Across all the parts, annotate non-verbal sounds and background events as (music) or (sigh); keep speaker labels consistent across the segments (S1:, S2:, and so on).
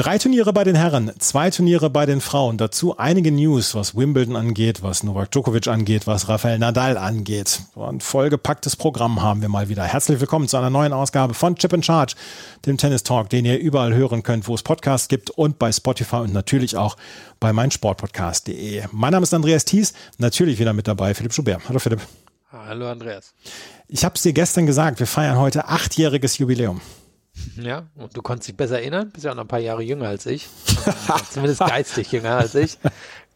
S1: Drei Turniere bei den Herren, zwei Turniere bei den Frauen. Dazu einige News, was Wimbledon angeht, was Novak Djokovic angeht, was Rafael Nadal angeht. Ein vollgepacktes Programm haben wir mal wieder. Herzlich willkommen zu einer neuen Ausgabe von Chip and Charge, dem Tennis Talk, den ihr überall hören könnt, wo es Podcasts gibt und bei Spotify und natürlich auch bei meinsportpodcast.de. Mein Name ist Andreas Thies, natürlich wieder mit dabei Philipp Schubert. Hallo Philipp.
S2: Hallo Andreas.
S1: Ich habe es dir gestern gesagt, wir feiern heute achtjähriges Jubiläum.
S2: Ja, und du konntest dich besser erinnern, bist ja auch noch ein paar Jahre jünger als ich. (laughs) Zumindest geistig jünger als ich.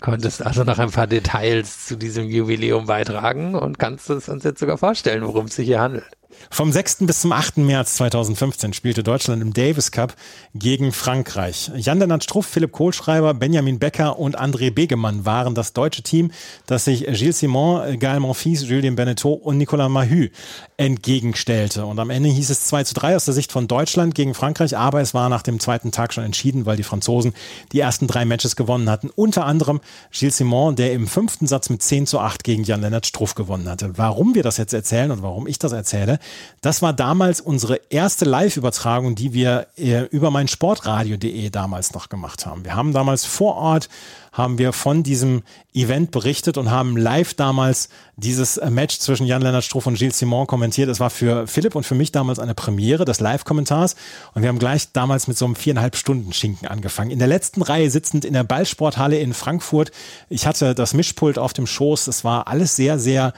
S2: Konntest also noch ein paar Details zu diesem Jubiläum beitragen und kannst es uns jetzt sogar vorstellen, worum es sich hier handelt.
S1: Vom 6. bis zum 8. März 2015 spielte Deutschland im Davis Cup gegen Frankreich. Jan-Lennart Struff, Philipp Kohlschreiber, Benjamin Becker und André Begemann waren das deutsche Team, das sich Gilles Simon, Gaël Monfils, Julien Beneteau und Nicolas Mahü entgegenstellte. Und am Ende hieß es 2 zu 3 aus der Sicht von Deutschland gegen Frankreich, aber es war nach dem zweiten Tag schon entschieden, weil die Franzosen die ersten drei Matches gewonnen hatten. Unter anderem Gilles Simon, der im fünften Satz mit 10 zu 8 gegen Jan-Lennart Struff gewonnen hatte. Warum wir das jetzt erzählen und warum ich das erzähle, das war damals unsere erste Live-Übertragung, die wir äh, über mein Sportradio.de damals noch gemacht haben. Wir haben damals vor Ort haben wir von diesem Event berichtet und haben live damals dieses Match zwischen Jan-Lennart Struff und Gilles Simon kommentiert. Es war für Philipp und für mich damals eine Premiere des Live-Kommentars und wir haben gleich damals mit so einem viereinhalb Stunden Schinken angefangen. In der letzten Reihe sitzend in der Ballsporthalle in Frankfurt. Ich hatte das Mischpult auf dem Schoß. Es war alles sehr, sehr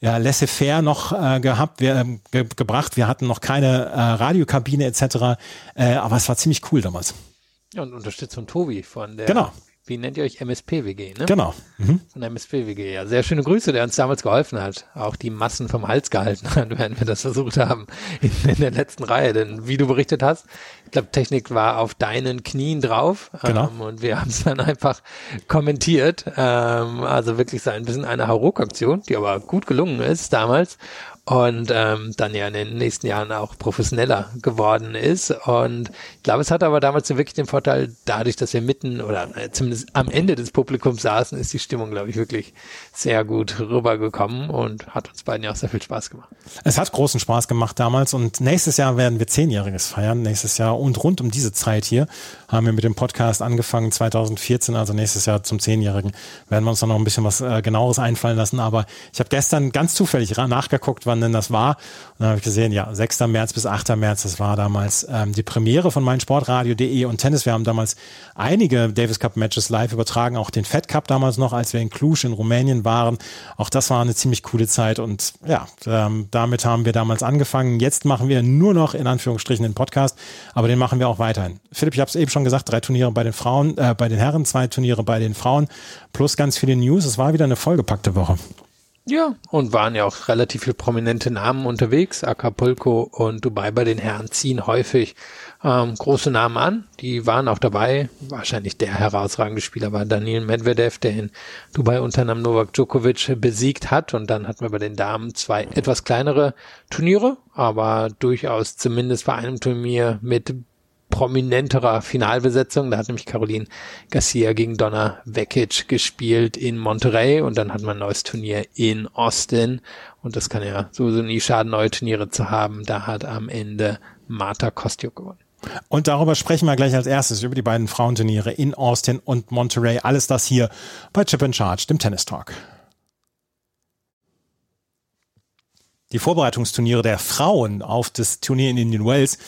S1: ja, laissez-faire noch äh, gehabt, wir, äh, ge gebracht. Wir hatten noch keine äh, Radiokabine etc. Äh, aber es war ziemlich cool damals.
S2: Ja, und Unterstützung Tobi von der
S1: genau
S2: wie nennt ihr euch? MSP-WG, ne?
S1: Genau. Mhm.
S2: Von MSP-WG, ja. Sehr schöne Grüße, der uns damals geholfen hat. Auch die Massen vom Hals gehalten hat, (laughs) während wir das versucht haben in, in der letzten Reihe. Denn wie du berichtet hast, ich glaube, Technik war auf deinen Knien drauf.
S1: Genau.
S2: Ähm, und wir (laughs) haben es dann einfach kommentiert. Ähm, also wirklich so ein bisschen eine Hauruck-Aktion, die aber gut gelungen ist damals und ähm, dann ja in den nächsten Jahren auch professioneller geworden ist. Und ich glaube, es hat aber damals wirklich den Vorteil, dadurch, dass wir mitten oder äh, zumindest am Ende des Publikums saßen, ist die Stimmung, glaube ich, wirklich sehr gut rübergekommen und hat uns beiden ja auch sehr viel Spaß gemacht.
S1: Es hat großen Spaß gemacht damals und nächstes Jahr werden wir Zehnjähriges feiern. Nächstes Jahr und rund um diese Zeit hier haben wir mit dem Podcast angefangen, 2014, also nächstes Jahr zum Zehnjährigen werden wir uns dann noch ein bisschen was äh, genaueres einfallen lassen. Aber ich habe gestern ganz zufällig nachgeguckt, wann wann denn das war. Und dann habe ich gesehen, ja, 6. März bis 8. März, das war damals ähm, die Premiere von meinsportradio.de und Tennis. Wir haben damals einige Davis Cup Matches live übertragen, auch den Fed Cup damals noch, als wir in Cluj in Rumänien waren. Auch das war eine ziemlich coole Zeit und ja, ähm, damit haben wir damals angefangen. Jetzt machen wir nur noch in Anführungsstrichen den Podcast, aber den machen wir auch weiterhin. Philipp, ich habe es eben schon gesagt, drei Turniere bei den Frauen, äh, bei den Herren, zwei Turniere bei den Frauen, plus ganz viele News. Es war wieder eine vollgepackte Woche.
S2: Ja, und waren ja auch relativ viele prominente Namen unterwegs. Acapulco und Dubai bei den Herren ziehen häufig ähm, große Namen an. Die waren auch dabei. Wahrscheinlich der herausragende Spieler war Daniel Medvedev, der in Dubai unter anderem Novak Djokovic besiegt hat. Und dann hatten wir bei den Damen zwei etwas kleinere Turniere, aber durchaus zumindest bei einem Turnier mit prominenterer Finalbesetzung. Da hat nämlich Caroline Garcia gegen Donna Vekic gespielt in Monterey und dann hat man ein neues Turnier in Austin. Und das kann ja sowieso nie schaden, neue Turniere zu haben. Da hat am Ende Marta Kostiuk gewonnen.
S1: Und darüber sprechen wir gleich als erstes, über die beiden Frauenturniere in Austin und Monterey. Alles das hier bei Chip and Charge, dem Tennis Talk. Die Vorbereitungsturniere der Frauen auf das Turnier in Indian Wells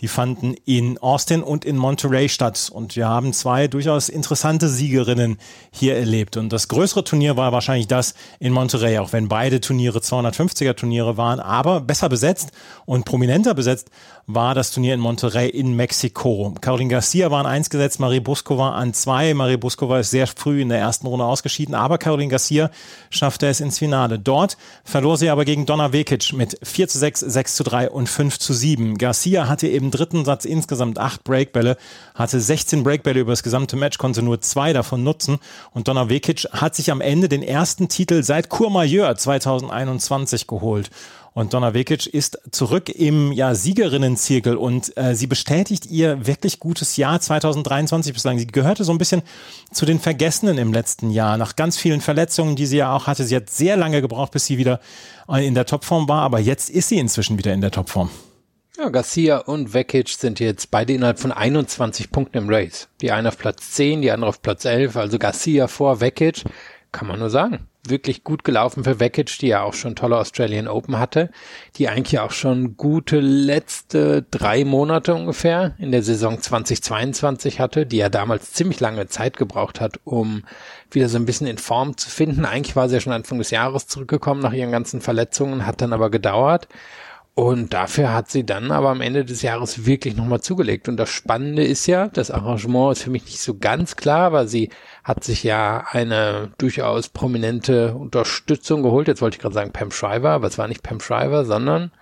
S1: die fanden in Austin und in Monterey statt. Und wir haben zwei durchaus interessante Siegerinnen hier erlebt. Und das größere Turnier war wahrscheinlich das in Monterey, auch wenn beide Turniere 250er Turniere waren, aber besser besetzt und prominenter besetzt war das Turnier in Monterey in Mexiko. Caroline Garcia war an eins gesetzt, Marie Buskova an zwei. Marie Buskova ist sehr früh in der ersten Runde ausgeschieden, aber Caroline Garcia schaffte es ins Finale. Dort verlor sie aber gegen Donna Vekic mit 4 zu 6, 6 zu 3 und 5 zu 7. Garcia hatte eben dritten Satz insgesamt acht Breakbälle, hatte 16 Breakbälle über das gesamte Match, konnte nur zwei davon nutzen. Und Donna Vekic hat sich am Ende den ersten Titel seit Courmayeur 2021 geholt. Und Donna Vekic ist zurück im ja, Siegerinnenzirkel und äh, sie bestätigt ihr wirklich gutes Jahr 2023 bislang. Sie gehörte so ein bisschen zu den Vergessenen im letzten Jahr, nach ganz vielen Verletzungen, die sie ja auch hatte. Sie hat sehr lange gebraucht, bis sie wieder in der Topform war, aber jetzt ist sie inzwischen wieder in der Topform.
S2: Ja, Garcia und Vekic sind jetzt beide innerhalb von 21 Punkten im Race. Die eine auf Platz 10, die andere auf Platz 11, also Garcia vor Vekic. Kann man nur sagen. Wirklich gut gelaufen für Vekic, die ja auch schon tolle Australian Open hatte, die eigentlich auch schon gute letzte drei Monate ungefähr in der Saison 2022 hatte, die ja damals ziemlich lange Zeit gebraucht hat, um wieder so ein bisschen in Form zu finden. Eigentlich war sie ja schon Anfang des Jahres zurückgekommen nach ihren ganzen Verletzungen, hat dann aber gedauert. Und dafür hat sie dann aber am Ende des Jahres wirklich nochmal zugelegt. Und das Spannende ist ja, das Arrangement ist für mich nicht so ganz klar, weil sie hat sich ja eine durchaus prominente Unterstützung geholt. Jetzt wollte ich gerade sagen Pam Shriver, aber es war nicht Pam Shriver, sondern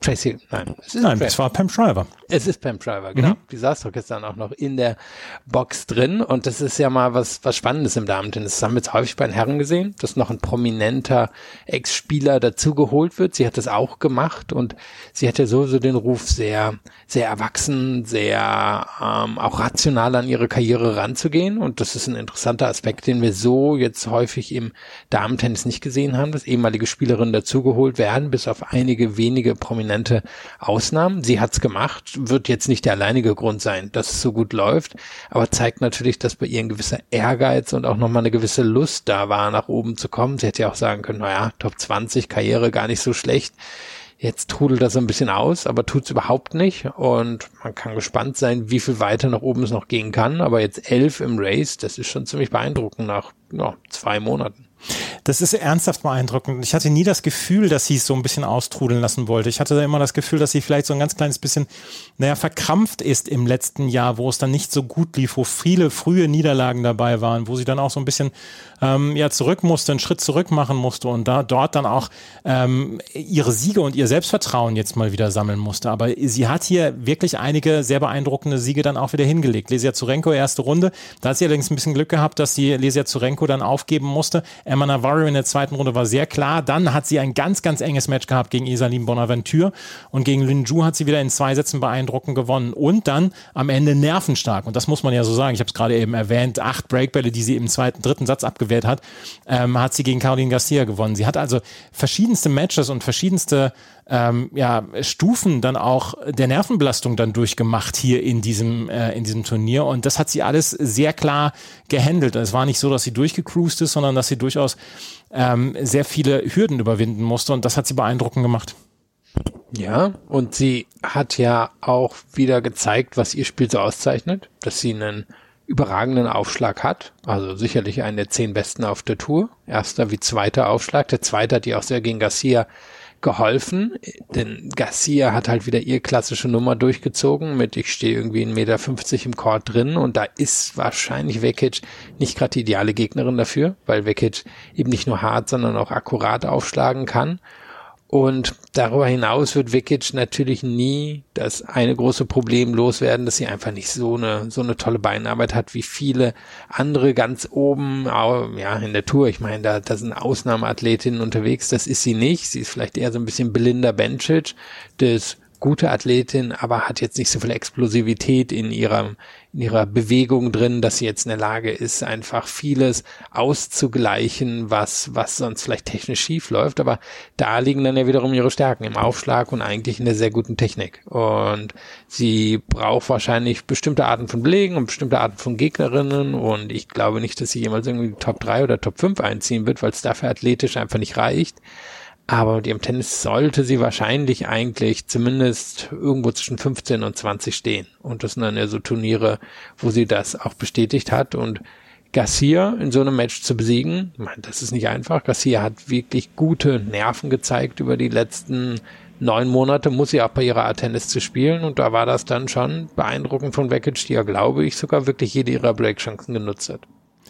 S2: Tracy,
S1: nein. Es ist nein, es war Pam Shriver.
S2: Es ist Pam Shriver, genau. Mhm. Die saß doch gestern auch noch in der Box drin und das ist ja mal was, was Spannendes im Damen-Tennis. Das haben wir jetzt häufig bei den Herren gesehen, dass noch ein prominenter Ex-Spieler dazugeholt wird. Sie hat das auch gemacht und sie hat ja sowieso den Ruf, sehr, sehr erwachsen, sehr ähm, auch rational an ihre Karriere ranzugehen und das ist ein interessanter Aspekt, den wir so jetzt häufig im Damen-Tennis nicht gesehen haben, dass ehemalige Spielerinnen dazugeholt werden, bis auf einige wenige prominente Ausnahmen. Sie hat's gemacht wird jetzt nicht der alleinige Grund sein, dass es so gut läuft, aber zeigt natürlich, dass bei ihr ein gewisser Ehrgeiz und auch nochmal eine gewisse Lust da war, nach oben zu kommen. Sie hätte ja auch sagen können, naja, Top 20, Karriere gar nicht so schlecht. Jetzt trudelt das ein bisschen aus, aber tut's überhaupt nicht. Und man kann gespannt sein, wie viel weiter nach oben es noch gehen kann. Aber jetzt elf im Race, das ist schon ziemlich beeindruckend nach ja, zwei Monaten.
S1: Das ist ernsthaft beeindruckend. Ich hatte nie das Gefühl, dass sie es so ein bisschen austrudeln lassen wollte. Ich hatte immer das Gefühl, dass sie vielleicht so ein ganz kleines bisschen, naja, verkrampft ist im letzten Jahr, wo es dann nicht so gut lief, wo viele frühe Niederlagen dabei waren, wo sie dann auch so ein bisschen ähm, ja zurück musste, einen Schritt zurück machen musste und da dort dann auch ähm, ihre Siege und ihr Selbstvertrauen jetzt mal wieder sammeln musste. Aber sie hat hier wirklich einige sehr beeindruckende Siege dann auch wieder hingelegt. Lesia Zurenko erste Runde, da hat sie allerdings ein bisschen Glück gehabt, dass sie Lesia Zurenko dann aufgeben musste. Emma Navarro in der zweiten Runde war sehr klar. Dann hat sie ein ganz, ganz enges Match gehabt gegen Isaline Bonaventure und gegen Lin Ju hat sie wieder in zwei Sätzen beeindruckend gewonnen und dann am Ende nervenstark. Und das muss man ja so sagen. Ich habe es gerade eben erwähnt. Acht Breakbälle, die sie im zweiten, dritten Satz abgewehrt hat, ähm, hat sie gegen Caroline Garcia gewonnen. Sie hat also verschiedenste Matches und verschiedenste ähm, ja, Stufen dann auch der Nervenbelastung dann durchgemacht hier in diesem, äh, in diesem Turnier. Und das hat sie alles sehr klar gehandelt. Es war nicht so, dass sie durchgecruised ist, sondern dass sie durchaus ähm, sehr viele Hürden überwinden musste. Und das hat sie beeindruckend gemacht.
S2: Ja, und sie hat ja auch wieder gezeigt, was ihr Spiel so auszeichnet, dass sie einen überragenden Aufschlag hat. Also sicherlich einen der zehn besten auf der Tour. Erster wie zweiter Aufschlag. Der zweite hat ihr auch sehr gegen Garcia geholfen, denn Garcia hat halt wieder ihr klassische Nummer durchgezogen mit ich stehe irgendwie 1,50 Meter im Court drin und da ist wahrscheinlich Vekic nicht gerade die ideale Gegnerin dafür, weil Vekic eben nicht nur hart, sondern auch akkurat aufschlagen kann und darüber hinaus wird Vikic natürlich nie das eine große Problem loswerden, dass sie einfach nicht so eine, so eine tolle Beinarbeit hat wie viele andere ganz oben, ja, in der Tour. Ich meine, da, da sind Ausnahmeathletinnen unterwegs. Das ist sie nicht. Sie ist vielleicht eher so ein bisschen Belinda Bencic des gute Athletin, aber hat jetzt nicht so viel Explosivität in ihrer, in ihrer Bewegung drin, dass sie jetzt in der Lage ist, einfach vieles auszugleichen, was, was sonst vielleicht technisch schief läuft. Aber da liegen dann ja wiederum ihre Stärken im Aufschlag und eigentlich in der sehr guten Technik. Und sie braucht wahrscheinlich bestimmte Arten von Belegen und bestimmte Arten von Gegnerinnen. Und ich glaube nicht, dass sie jemals irgendwie Top 3 oder Top 5 einziehen wird, weil es dafür athletisch einfach nicht reicht. Aber mit ihrem Tennis sollte sie wahrscheinlich eigentlich zumindest irgendwo zwischen 15 und 20 stehen. Und das sind dann ja so Turniere, wo sie das auch bestätigt hat. Und Garcia in so einem Match zu besiegen, das ist nicht einfach. Garcia hat wirklich gute Nerven gezeigt über die letzten neun Monate, muss sie auch bei ihrer Art Tennis zu spielen. Und da war das dann schon beeindruckend von Vekic, die ja, glaube ich, sogar wirklich jede ihrer Breakchancen genutzt hat.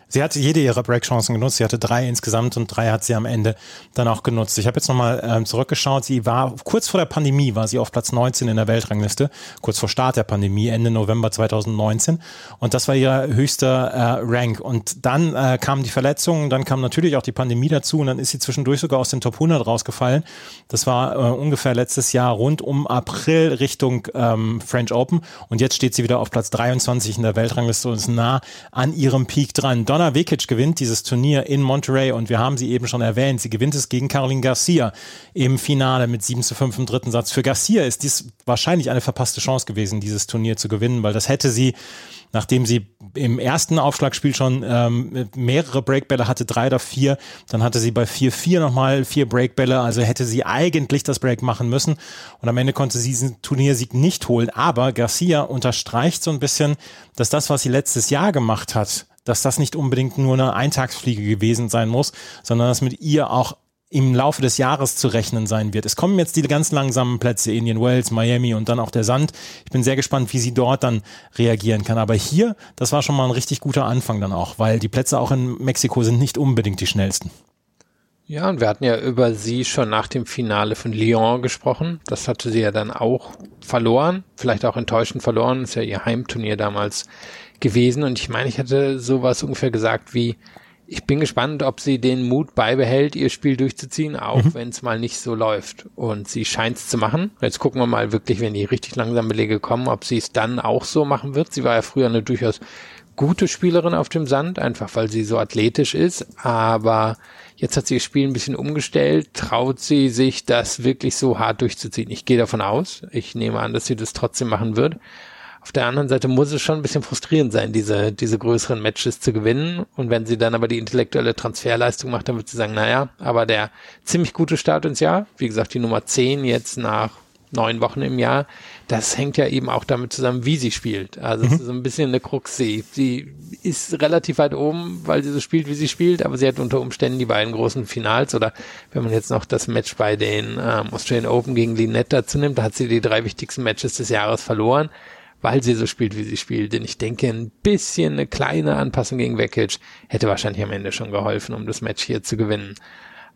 S1: Sie hat jede ihrer Breakchancen genutzt. Sie hatte drei insgesamt und drei hat sie am Ende dann auch genutzt. Ich habe jetzt nochmal ähm, zurückgeschaut. Sie war kurz vor der Pandemie, war sie auf Platz 19 in der Weltrangliste, kurz vor Start der Pandemie, Ende November 2019. Und das war ihr höchster äh, Rank. Und dann äh, kamen die Verletzungen, dann kam natürlich auch die Pandemie dazu und dann ist sie zwischendurch sogar aus den Top 100 rausgefallen. Das war äh, ungefähr letztes Jahr rund um April Richtung ähm, French Open. Und jetzt steht sie wieder auf Platz 23 in der Weltrangliste und ist nah an ihrem Peak dran. Donna Vekic gewinnt dieses Turnier in Monterey und wir haben sie eben schon erwähnt. Sie gewinnt es gegen Caroline Garcia im Finale mit 7 zu 5 im dritten Satz. Für Garcia ist dies wahrscheinlich eine verpasste Chance gewesen, dieses Turnier zu gewinnen, weil das hätte sie nachdem sie im ersten Aufschlagspiel schon ähm, mehrere Breakbälle hatte, drei oder vier, dann hatte sie bei 4-4 nochmal vier Breakbälle, also hätte sie eigentlich das Break machen müssen und am Ende konnte sie diesen Turniersieg nicht holen, aber Garcia unterstreicht so ein bisschen, dass das, was sie letztes Jahr gemacht hat, dass das nicht unbedingt nur eine Eintagsfliege gewesen sein muss, sondern dass mit ihr auch im Laufe des Jahres zu rechnen sein wird. Es kommen jetzt die ganz langsamen Plätze, Indian Wells, Miami und dann auch der Sand. Ich bin sehr gespannt, wie sie dort dann reagieren kann. Aber hier, das war schon mal ein richtig guter Anfang dann auch, weil die Plätze auch in Mexiko sind nicht unbedingt die schnellsten.
S2: Ja, und wir hatten ja über sie schon nach dem Finale von Lyon gesprochen. Das hatte sie ja dann auch verloren, vielleicht auch enttäuschend verloren. Das ist ja ihr Heimturnier damals gewesen. Und ich meine, ich hatte sowas ungefähr gesagt wie, ich bin gespannt, ob sie den Mut beibehält, ihr Spiel durchzuziehen, auch mhm. wenn es mal nicht so läuft. Und sie scheint es zu machen. Jetzt gucken wir mal wirklich, wenn die richtig langsam Belege kommen, ob sie es dann auch so machen wird. Sie war ja früher eine durchaus gute Spielerin auf dem Sand, einfach weil sie so athletisch ist. Aber jetzt hat sie ihr Spiel ein bisschen umgestellt. Traut sie sich, das wirklich so hart durchzuziehen? Ich gehe davon aus. Ich nehme an, dass sie das trotzdem machen wird. Auf der anderen Seite muss es schon ein bisschen frustrierend sein, diese, diese größeren Matches zu gewinnen. Und wenn sie dann aber die intellektuelle Transferleistung macht, dann wird sie sagen, naja, aber der ziemlich gute Start ins Jahr, wie gesagt, die Nummer 10 jetzt nach neun Wochen im Jahr, das hängt ja eben auch damit zusammen, wie sie spielt. Also mhm. es ist so ein bisschen eine Krux. Sie, sie ist relativ weit oben, weil sie so spielt, wie sie spielt, aber sie hat unter Umständen die beiden großen Finals oder wenn man jetzt noch das Match bei den ähm, Australian Open gegen Linette dazu nimmt, da hat sie die drei wichtigsten Matches des Jahres verloren weil sie so spielt, wie sie spielt. Denn ich denke, ein bisschen eine kleine Anpassung gegen Vekic hätte wahrscheinlich am Ende schon geholfen, um das Match hier zu gewinnen.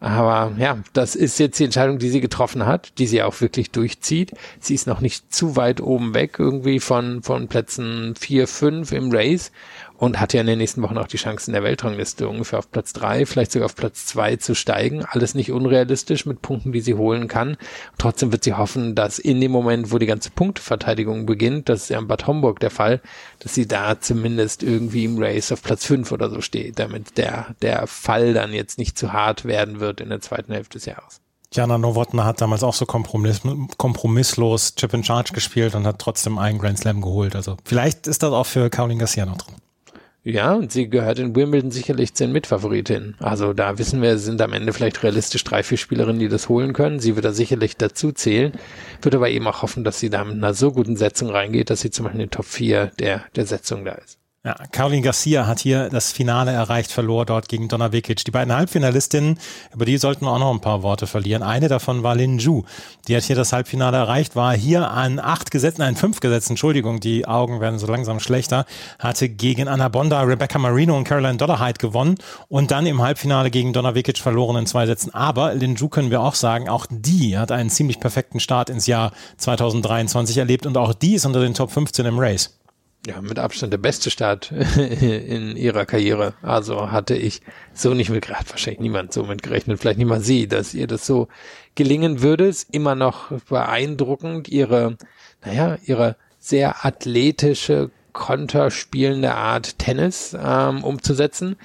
S2: Aber ja, das ist jetzt die Entscheidung, die sie getroffen hat, die sie auch wirklich durchzieht. Sie ist noch nicht zu weit oben weg, irgendwie von, von Plätzen vier, fünf im Race und hat ja in den nächsten Wochen auch die Chance in der Weltrangliste ungefähr auf Platz drei, vielleicht sogar auf Platz zwei zu steigen. Alles nicht unrealistisch mit Punkten, die sie holen kann. Trotzdem wird sie hoffen, dass in dem Moment, wo die ganze Punkteverteidigung beginnt, das ist ja in Bad Homburg der Fall, dass sie da zumindest irgendwie im Race auf Platz fünf oder so steht, damit der, der Fall dann jetzt nicht zu hart werden wird in der zweiten Hälfte des Jahres.
S1: Jana Nowotna hat damals auch so kompromiss kompromisslos Chip in Charge gespielt und hat trotzdem einen Grand Slam geholt. Also vielleicht ist das auch für Caroline Garcia noch drin.
S2: Ja, und sie gehört in Wimbledon sicherlich zu den Mitfavoritinnen. Also da wissen wir, sind am Ende vielleicht realistisch drei, vier Spielerinnen, die das holen können. Sie wird da sicherlich dazu zählen. Würde aber eben auch hoffen, dass sie da mit einer so guten Setzung reingeht, dass sie zum Beispiel in den Top 4 der, der Setzung da ist.
S1: Ja, Caroline Garcia hat hier das Finale erreicht, verlor dort gegen Donna Vekic. Die beiden Halbfinalistinnen, über die sollten wir auch noch ein paar Worte verlieren. Eine davon war Lin Ju. Die hat hier das Halbfinale erreicht, war hier an acht Gesetzen, nein, fünf Gesetzen, Entschuldigung, die Augen werden so langsam schlechter, hatte gegen Anna Bonda, Rebecca Marino und Caroline Dollarhide gewonnen und dann im Halbfinale gegen Donna Vekic verloren in zwei Sätzen. Aber Lin Ju können wir auch sagen, auch die hat einen ziemlich perfekten Start ins Jahr 2023 erlebt und auch die ist unter den Top 15 im Race
S2: ja, mit Abstand der beste Start (laughs) in ihrer Karriere. Also hatte ich so nicht mit, hat wahrscheinlich niemand so mitgerechnet, vielleicht niemand sie, dass ihr das so gelingen würde. Ist immer noch beeindruckend, ihre, naja, ihre sehr athletische, konterspielende Art Tennis ähm, umzusetzen.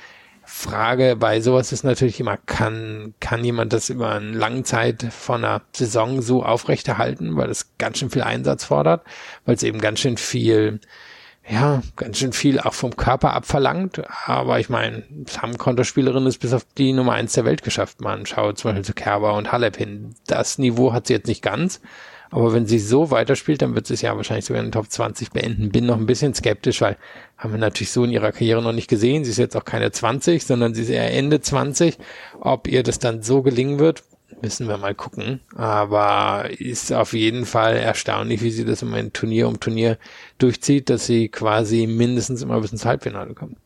S2: Frage bei sowas ist natürlich immer, kann, kann jemand das über eine lange Zeit von einer Saison so aufrechterhalten, weil es ganz schön viel Einsatz fordert, weil es eben ganz schön viel ja, ganz schön viel auch vom Körper abverlangt. Aber ich meine, es haben es bis auf die Nummer eins der Welt geschafft. Man schaut zum Beispiel zu Kerber und Halep hin. Das Niveau hat sie jetzt nicht ganz. Aber wenn sie so weiterspielt, dann wird sie es ja wahrscheinlich sogar in den Top 20 beenden. Bin noch ein bisschen skeptisch, weil haben wir natürlich so in ihrer Karriere noch nicht gesehen. Sie ist jetzt auch keine 20, sondern sie ist eher Ende 20. Ob ihr das dann so gelingen wird, Müssen wir mal gucken. Aber ist auf jeden Fall erstaunlich, wie sie das immer in Turnier um Turnier durchzieht, dass sie quasi mindestens immer bis ins Halbfinale kommt.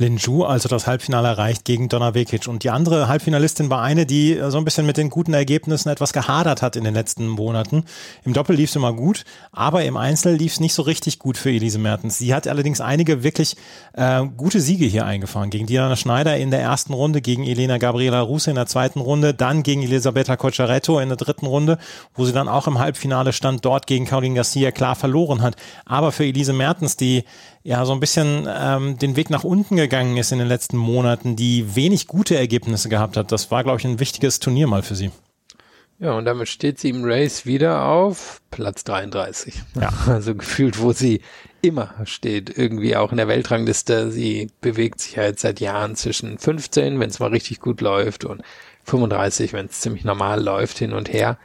S1: Lin Ju also das Halbfinale erreicht gegen Donna Vekic. Und die andere Halbfinalistin war eine, die so ein bisschen mit den guten Ergebnissen etwas gehadert hat in den letzten Monaten. Im Doppel lief es immer gut, aber im Einzel lief es nicht so richtig gut für Elise Mertens. Sie hat allerdings einige wirklich äh, gute Siege hier eingefahren. Gegen Diana Schneider in der ersten Runde, gegen Elena Gabriela Ruse in der zweiten Runde, dann gegen Elisabetta Cocciaretto in der dritten Runde, wo sie dann auch im Halbfinale stand, dort gegen Caroline Garcia klar verloren hat. Aber für Elise Mertens, die ja so ein bisschen ähm, den Weg nach unten gegangen ist in den letzten Monaten, die wenig gute Ergebnisse gehabt hat. Das war, glaube ich, ein wichtiges Turnier mal für sie.
S2: Ja, und damit steht sie im Race wieder auf Platz 33. Ja. (laughs) Also gefühlt, wo sie immer steht, irgendwie auch in der Weltrangliste. Sie bewegt sich jetzt seit Jahren zwischen 15, wenn es mal richtig gut läuft, und 35, wenn es ziemlich normal läuft, hin und her.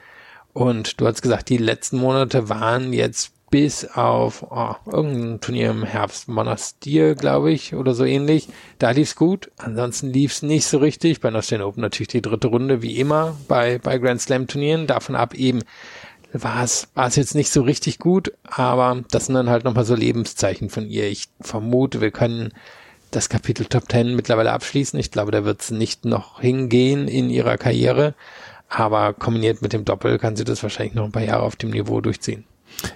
S2: Und du hast gesagt, die letzten Monate waren jetzt bis auf oh, irgendein Turnier im Herbst, Monastir, glaube ich, oder so ähnlich. Da lief's gut. Ansonsten lief's nicht so richtig. Bei Australian Open natürlich die dritte Runde, wie immer bei, bei Grand Slam Turnieren. Davon ab eben war es war es jetzt nicht so richtig gut, aber das sind dann halt nochmal so Lebenszeichen von ihr. Ich vermute, wir können das Kapitel Top Ten mittlerweile abschließen. Ich glaube, da wird es nicht noch hingehen in ihrer Karriere, aber kombiniert mit dem Doppel kann sie das wahrscheinlich noch ein paar Jahre auf dem Niveau durchziehen.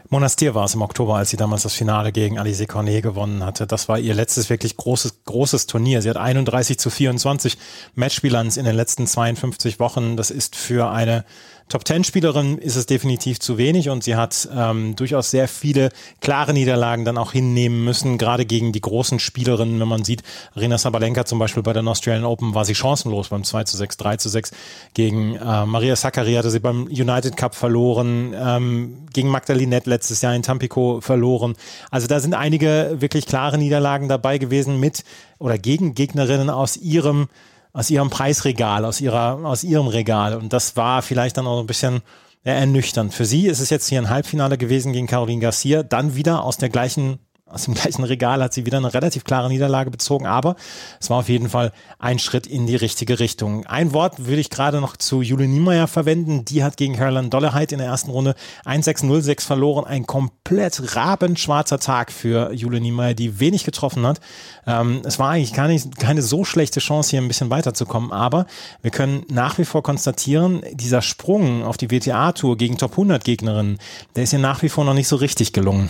S1: Monastir war es im Oktober, als sie damals das Finale gegen Alice Cornet gewonnen hatte. Das war ihr letztes wirklich großes, großes Turnier. Sie hat 31 zu 24 Matchbilanz in den letzten 52 Wochen. Das ist für eine Top-10-Spielerin ist es definitiv zu wenig und sie hat ähm, durchaus sehr viele klare Niederlagen dann auch hinnehmen müssen, gerade gegen die großen Spielerinnen. Wenn man sieht, Arena Sabalenka zum Beispiel bei der Australian Open war sie chancenlos beim 2 zu 6, 3 zu 6. Gegen äh, Maria Sakkari hatte sie beim United Cup verloren, ähm, gegen Magdalinette letztes Jahr in Tampico verloren. Also da sind einige wirklich klare Niederlagen dabei gewesen mit oder gegen Gegnerinnen aus ihrem aus ihrem Preisregal, aus ihrer, aus ihrem Regal. Und das war vielleicht dann auch ein bisschen ja, ernüchternd. Für sie ist es jetzt hier ein Halbfinale gewesen gegen Caroline Garcia, dann wieder aus der gleichen aus dem gleichen Regal hat sie wieder eine relativ klare Niederlage bezogen, aber es war auf jeden Fall ein Schritt in die richtige Richtung. Ein Wort würde ich gerade noch zu Jule Niemeyer verwenden. Die hat gegen Caroline Dolleheit in der ersten Runde 1-6-0-6 verloren. Ein komplett rabenschwarzer Tag für Jule Niemeyer, die wenig getroffen hat. Ähm, es war eigentlich gar nicht, keine so schlechte Chance, hier ein bisschen weiterzukommen, aber wir können nach wie vor konstatieren, dieser Sprung auf die WTA-Tour gegen Top 100 Gegnerinnen, der ist ihr nach wie vor noch nicht so richtig gelungen.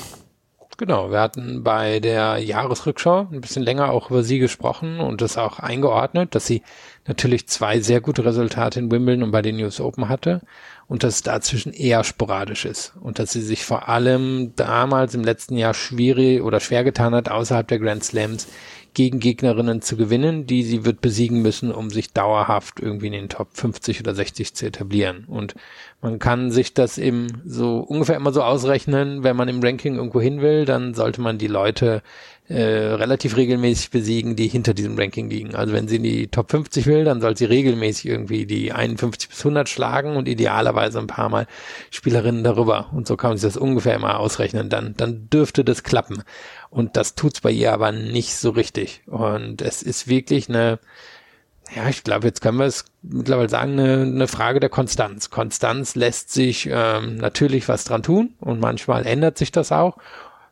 S2: Genau, wir hatten bei der Jahresrückschau ein bisschen länger auch über sie gesprochen und das auch eingeordnet, dass sie natürlich zwei sehr gute Resultate in Wimbledon und bei den News Open hatte und dass es dazwischen eher sporadisch ist und dass sie sich vor allem damals im letzten Jahr schwierig oder schwer getan hat, außerhalb der Grand Slams gegen Gegnerinnen zu gewinnen, die sie wird besiegen müssen, um sich dauerhaft irgendwie in den Top 50 oder 60 zu etablieren. Und man kann sich das eben so ungefähr immer so ausrechnen, wenn man im Ranking irgendwo hin will, dann sollte man die Leute äh, relativ regelmäßig besiegen, die hinter diesem Ranking liegen. Also wenn sie in die Top 50 will, dann soll sie regelmäßig irgendwie die 51 bis 100 schlagen und idealerweise ein paar Mal Spielerinnen darüber. Und so kann man sich das ungefähr immer ausrechnen. Dann, dann dürfte das klappen. Und das tut's bei ihr aber nicht so richtig. Und es ist wirklich eine, ja, ich glaube, jetzt können wir es mittlerweile sagen, eine, eine Frage der Konstanz. Konstanz lässt sich ähm, natürlich was dran tun und manchmal ändert sich das auch.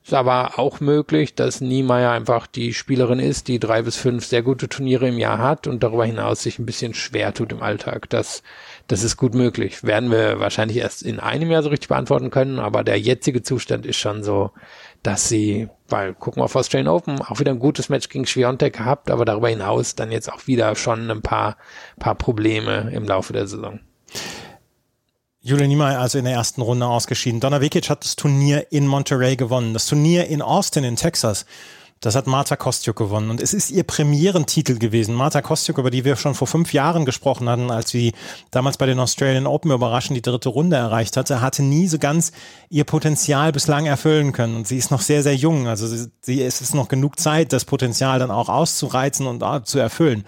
S2: Ist aber auch möglich, dass Niemeyer einfach die Spielerin ist, die drei bis fünf sehr gute Turniere im Jahr hat und darüber hinaus sich ein bisschen schwer tut im Alltag. Das, das ist gut möglich. Werden wir wahrscheinlich erst in einem Jahr so richtig beantworten können, aber der jetzige Zustand ist schon so, dass sie, weil gucken wir auf Australian Open, auch wieder ein gutes Match gegen Schwiontek gehabt, aber darüber hinaus dann jetzt auch wieder schon ein paar, paar Probleme im Laufe der Saison.
S1: Julian Niemeyer also in der ersten Runde ausgeschieden. Donna Vekic hat das Turnier in Monterey gewonnen. Das Turnier in Austin in Texas das hat Marta Kostjuk gewonnen und es ist ihr Premierentitel gewesen. Marta Kostjuk, über die wir schon vor fünf Jahren gesprochen hatten, als sie damals bei den Australian Open überraschend die dritte Runde erreicht hatte, hatte nie so ganz ihr Potenzial bislang erfüllen können. Und sie ist noch sehr, sehr jung. Also sie, sie es ist noch genug Zeit, das Potenzial dann auch auszureizen und zu erfüllen.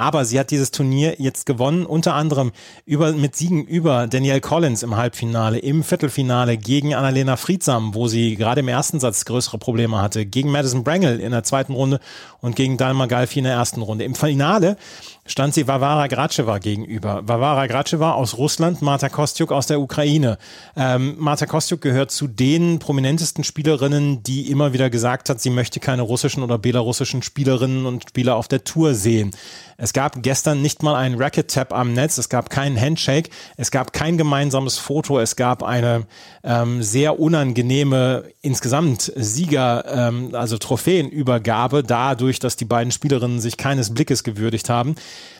S1: Aber sie hat dieses Turnier jetzt gewonnen, unter anderem über, mit Siegen über Danielle Collins im Halbfinale, im Viertelfinale gegen Annalena Friedsam, wo sie gerade im ersten Satz größere Probleme hatte, gegen Madison Brangle in der zweiten Runde und gegen Dalma Galfi in der ersten Runde. Im Finale stand sie Vavara Gracheva gegenüber. Vavara Gracheva aus Russland, Marta Kostyuk aus der Ukraine. Ähm, Marta Kostyuk gehört zu den prominentesten Spielerinnen, die immer wieder gesagt hat, sie möchte keine russischen oder belarussischen Spielerinnen und Spieler auf der Tour sehen. Es gab gestern nicht mal einen Racket-Tap am Netz, es gab keinen Handshake, es gab kein gemeinsames Foto, es gab eine ähm, sehr unangenehme insgesamt Sieger, ähm, also Trophäenübergabe, dadurch, dass die beiden Spielerinnen sich keines Blickes gewürdigt haben.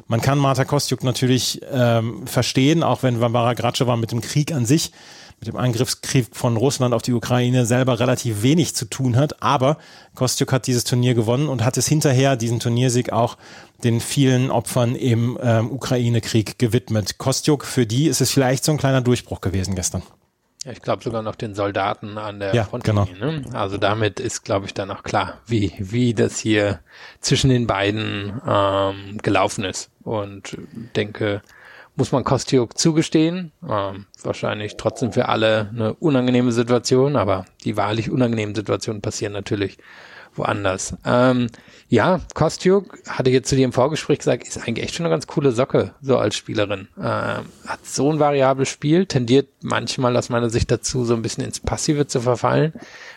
S1: Man kann Marta Kostjuk natürlich ähm, verstehen, auch wenn Vambara Gratschewa mit dem Krieg an sich mit dem Angriffskrieg von Russland auf die Ukraine selber relativ wenig zu tun hat. Aber Kostjuk hat dieses Turnier gewonnen und hat es hinterher, diesen Turniersieg, auch den vielen Opfern im ähm, Ukraine-Krieg gewidmet. Kostjuk, für die ist es vielleicht so ein kleiner Durchbruch gewesen gestern.
S2: Ich glaube sogar noch den Soldaten an der
S1: ja,
S2: Frontlinie. Genau. Ne? Also damit ist, glaube ich, dann auch klar, wie, wie das hier zwischen den beiden ähm, gelaufen ist. Und denke, muss man Kostiuk zugestehen. Ähm, wahrscheinlich trotzdem für alle eine unangenehme Situation, aber die wahrlich unangenehmen Situationen passieren natürlich woanders. Ähm, ja, Kostiuk hatte jetzt zu dir im Vorgespräch gesagt, ist eigentlich echt schon eine ganz coole Socke, so als Spielerin. Ähm, hat so ein variables Spiel, tendiert manchmal aus meiner Sicht dazu, so ein bisschen ins Passive zu verfallen,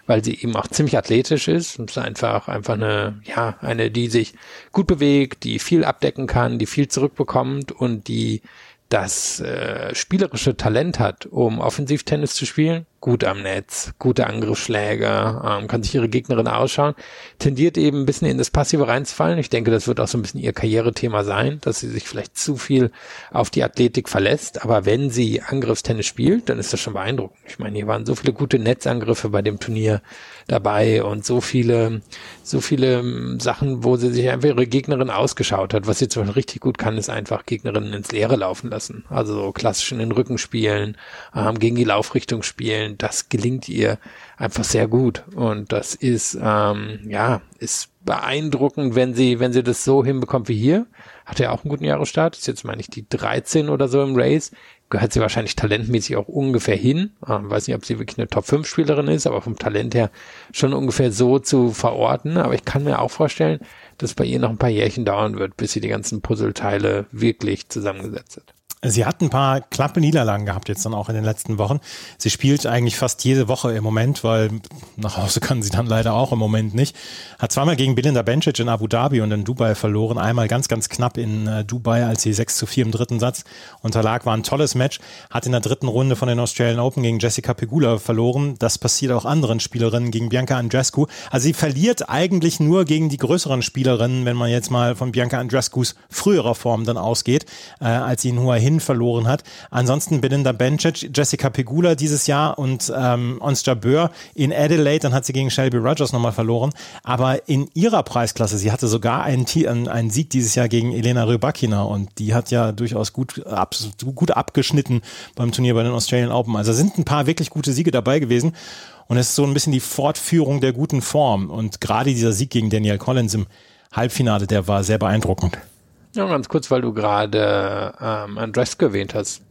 S2: weil sie eben auch ziemlich athletisch ist und ist einfach, einfach eine, ja, eine, die sich gut bewegt, die viel abdecken kann, die viel zurückbekommt und die das äh, spielerische Talent hat, um Offensivtennis zu spielen, gut am Netz, gute Angriffsschläge, ähm, kann sich ihre Gegnerin ausschauen, tendiert eben ein bisschen in das Passive reinzufallen. Ich denke, das wird auch so ein bisschen ihr Karrierethema sein, dass sie sich vielleicht zu viel auf die Athletik verlässt. Aber wenn sie Angriffstennis spielt, dann ist das schon beeindruckend. Ich meine, hier waren so viele gute Netzangriffe bei dem Turnier dabei und so viele, so viele ähm, Sachen, wo sie sich einfach ihre Gegnerin ausgeschaut hat. Was sie zum Beispiel richtig gut kann, ist einfach Gegnerinnen ins Leere laufen lassen. Also so klassisch in den Rücken spielen, ähm, gegen die Laufrichtung spielen, das gelingt ihr einfach sehr gut. Und das ist, ähm, ja, ist beeindruckend, wenn sie, wenn sie das so hinbekommt wie hier. Hat ja auch einen guten Jahresstart. Ist jetzt, meine ich, die 13 oder so im Race. Gehört sie wahrscheinlich talentmäßig auch ungefähr hin. Ähm, weiß nicht, ob sie wirklich eine Top-5-Spielerin ist, aber vom Talent her schon ungefähr so zu verorten. Aber ich kann mir auch vorstellen, dass bei ihr noch ein paar Jährchen dauern wird, bis sie die ganzen Puzzleteile wirklich zusammengesetzt hat.
S1: Sie hat ein paar knappe Niederlagen gehabt jetzt dann auch in den letzten Wochen. Sie spielt eigentlich fast jede Woche im Moment, weil nach Hause kann sie dann leider auch im Moment nicht. Hat zweimal gegen Belinda Bencic in Abu Dhabi und in Dubai verloren. Einmal ganz, ganz knapp in äh, Dubai, als sie 6 zu 4 im dritten Satz unterlag. War ein tolles Match. Hat in der dritten Runde von den Australian Open gegen Jessica Pegula verloren. Das passiert auch anderen Spielerinnen gegen Bianca Andrescu. Also sie verliert eigentlich nur gegen die größeren Spielerinnen, wenn man jetzt mal von Bianca Andrescus früherer Form dann ausgeht, äh, als sie in Hua Hin verloren hat. Ansonsten Belinda Bencic, Jessica Pegula dieses Jahr und ähm, Ons Jabeur in Adelaide, dann hat sie gegen Shelby Rogers nochmal verloren. Aber in ihrer Preisklasse, sie hatte sogar einen, einen Sieg dieses Jahr gegen Elena Rybakina und die hat ja durchaus gut, ab, gut abgeschnitten beim Turnier bei den Australian Open. Also sind ein paar wirklich gute Siege dabei gewesen. Und es ist so ein bisschen die Fortführung der guten Form. Und gerade dieser Sieg gegen Daniel Collins im Halbfinale, der war sehr beeindruckend.
S2: Ja, ganz kurz, weil du gerade ähm, Andrescu erwähnt hast.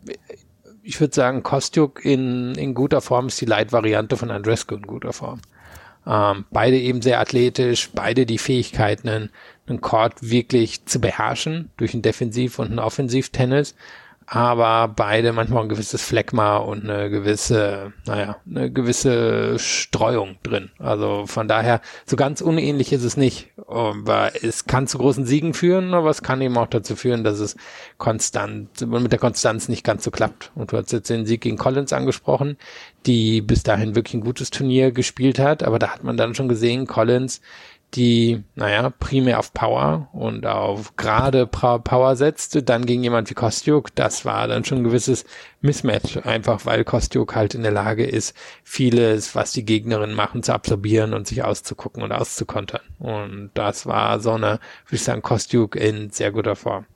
S2: Ich würde sagen, Kostjuk in, in guter Form ist die Leitvariante von Andrescu in guter Form. Ähm, beide eben sehr athletisch, beide die Fähigkeiten, einen, einen Court wirklich zu beherrschen durch ein Defensiv- und ein Offensiv-Tennis aber beide manchmal ein gewisses Phlegma und eine gewisse, naja, eine gewisse Streuung drin. Also von daher, so ganz unähnlich ist es nicht. Aber es kann zu großen Siegen führen, aber es kann eben auch dazu führen, dass es konstant, mit der Konstanz nicht ganz so klappt. Und du hast jetzt den Sieg gegen Collins angesprochen, die bis dahin wirklich ein gutes Turnier gespielt hat, aber da hat man dann schon gesehen, Collins die, naja, primär auf Power und auf gerade Power setzt, dann gegen jemand wie Kostjuk, das war dann schon ein gewisses Mismatch, einfach weil Kostjuk halt in der Lage ist, vieles, was die Gegnerinnen machen, zu absorbieren und sich auszugucken und auszukontern. Und das war so eine, würde ich sagen, Kostjuk in sehr guter Form.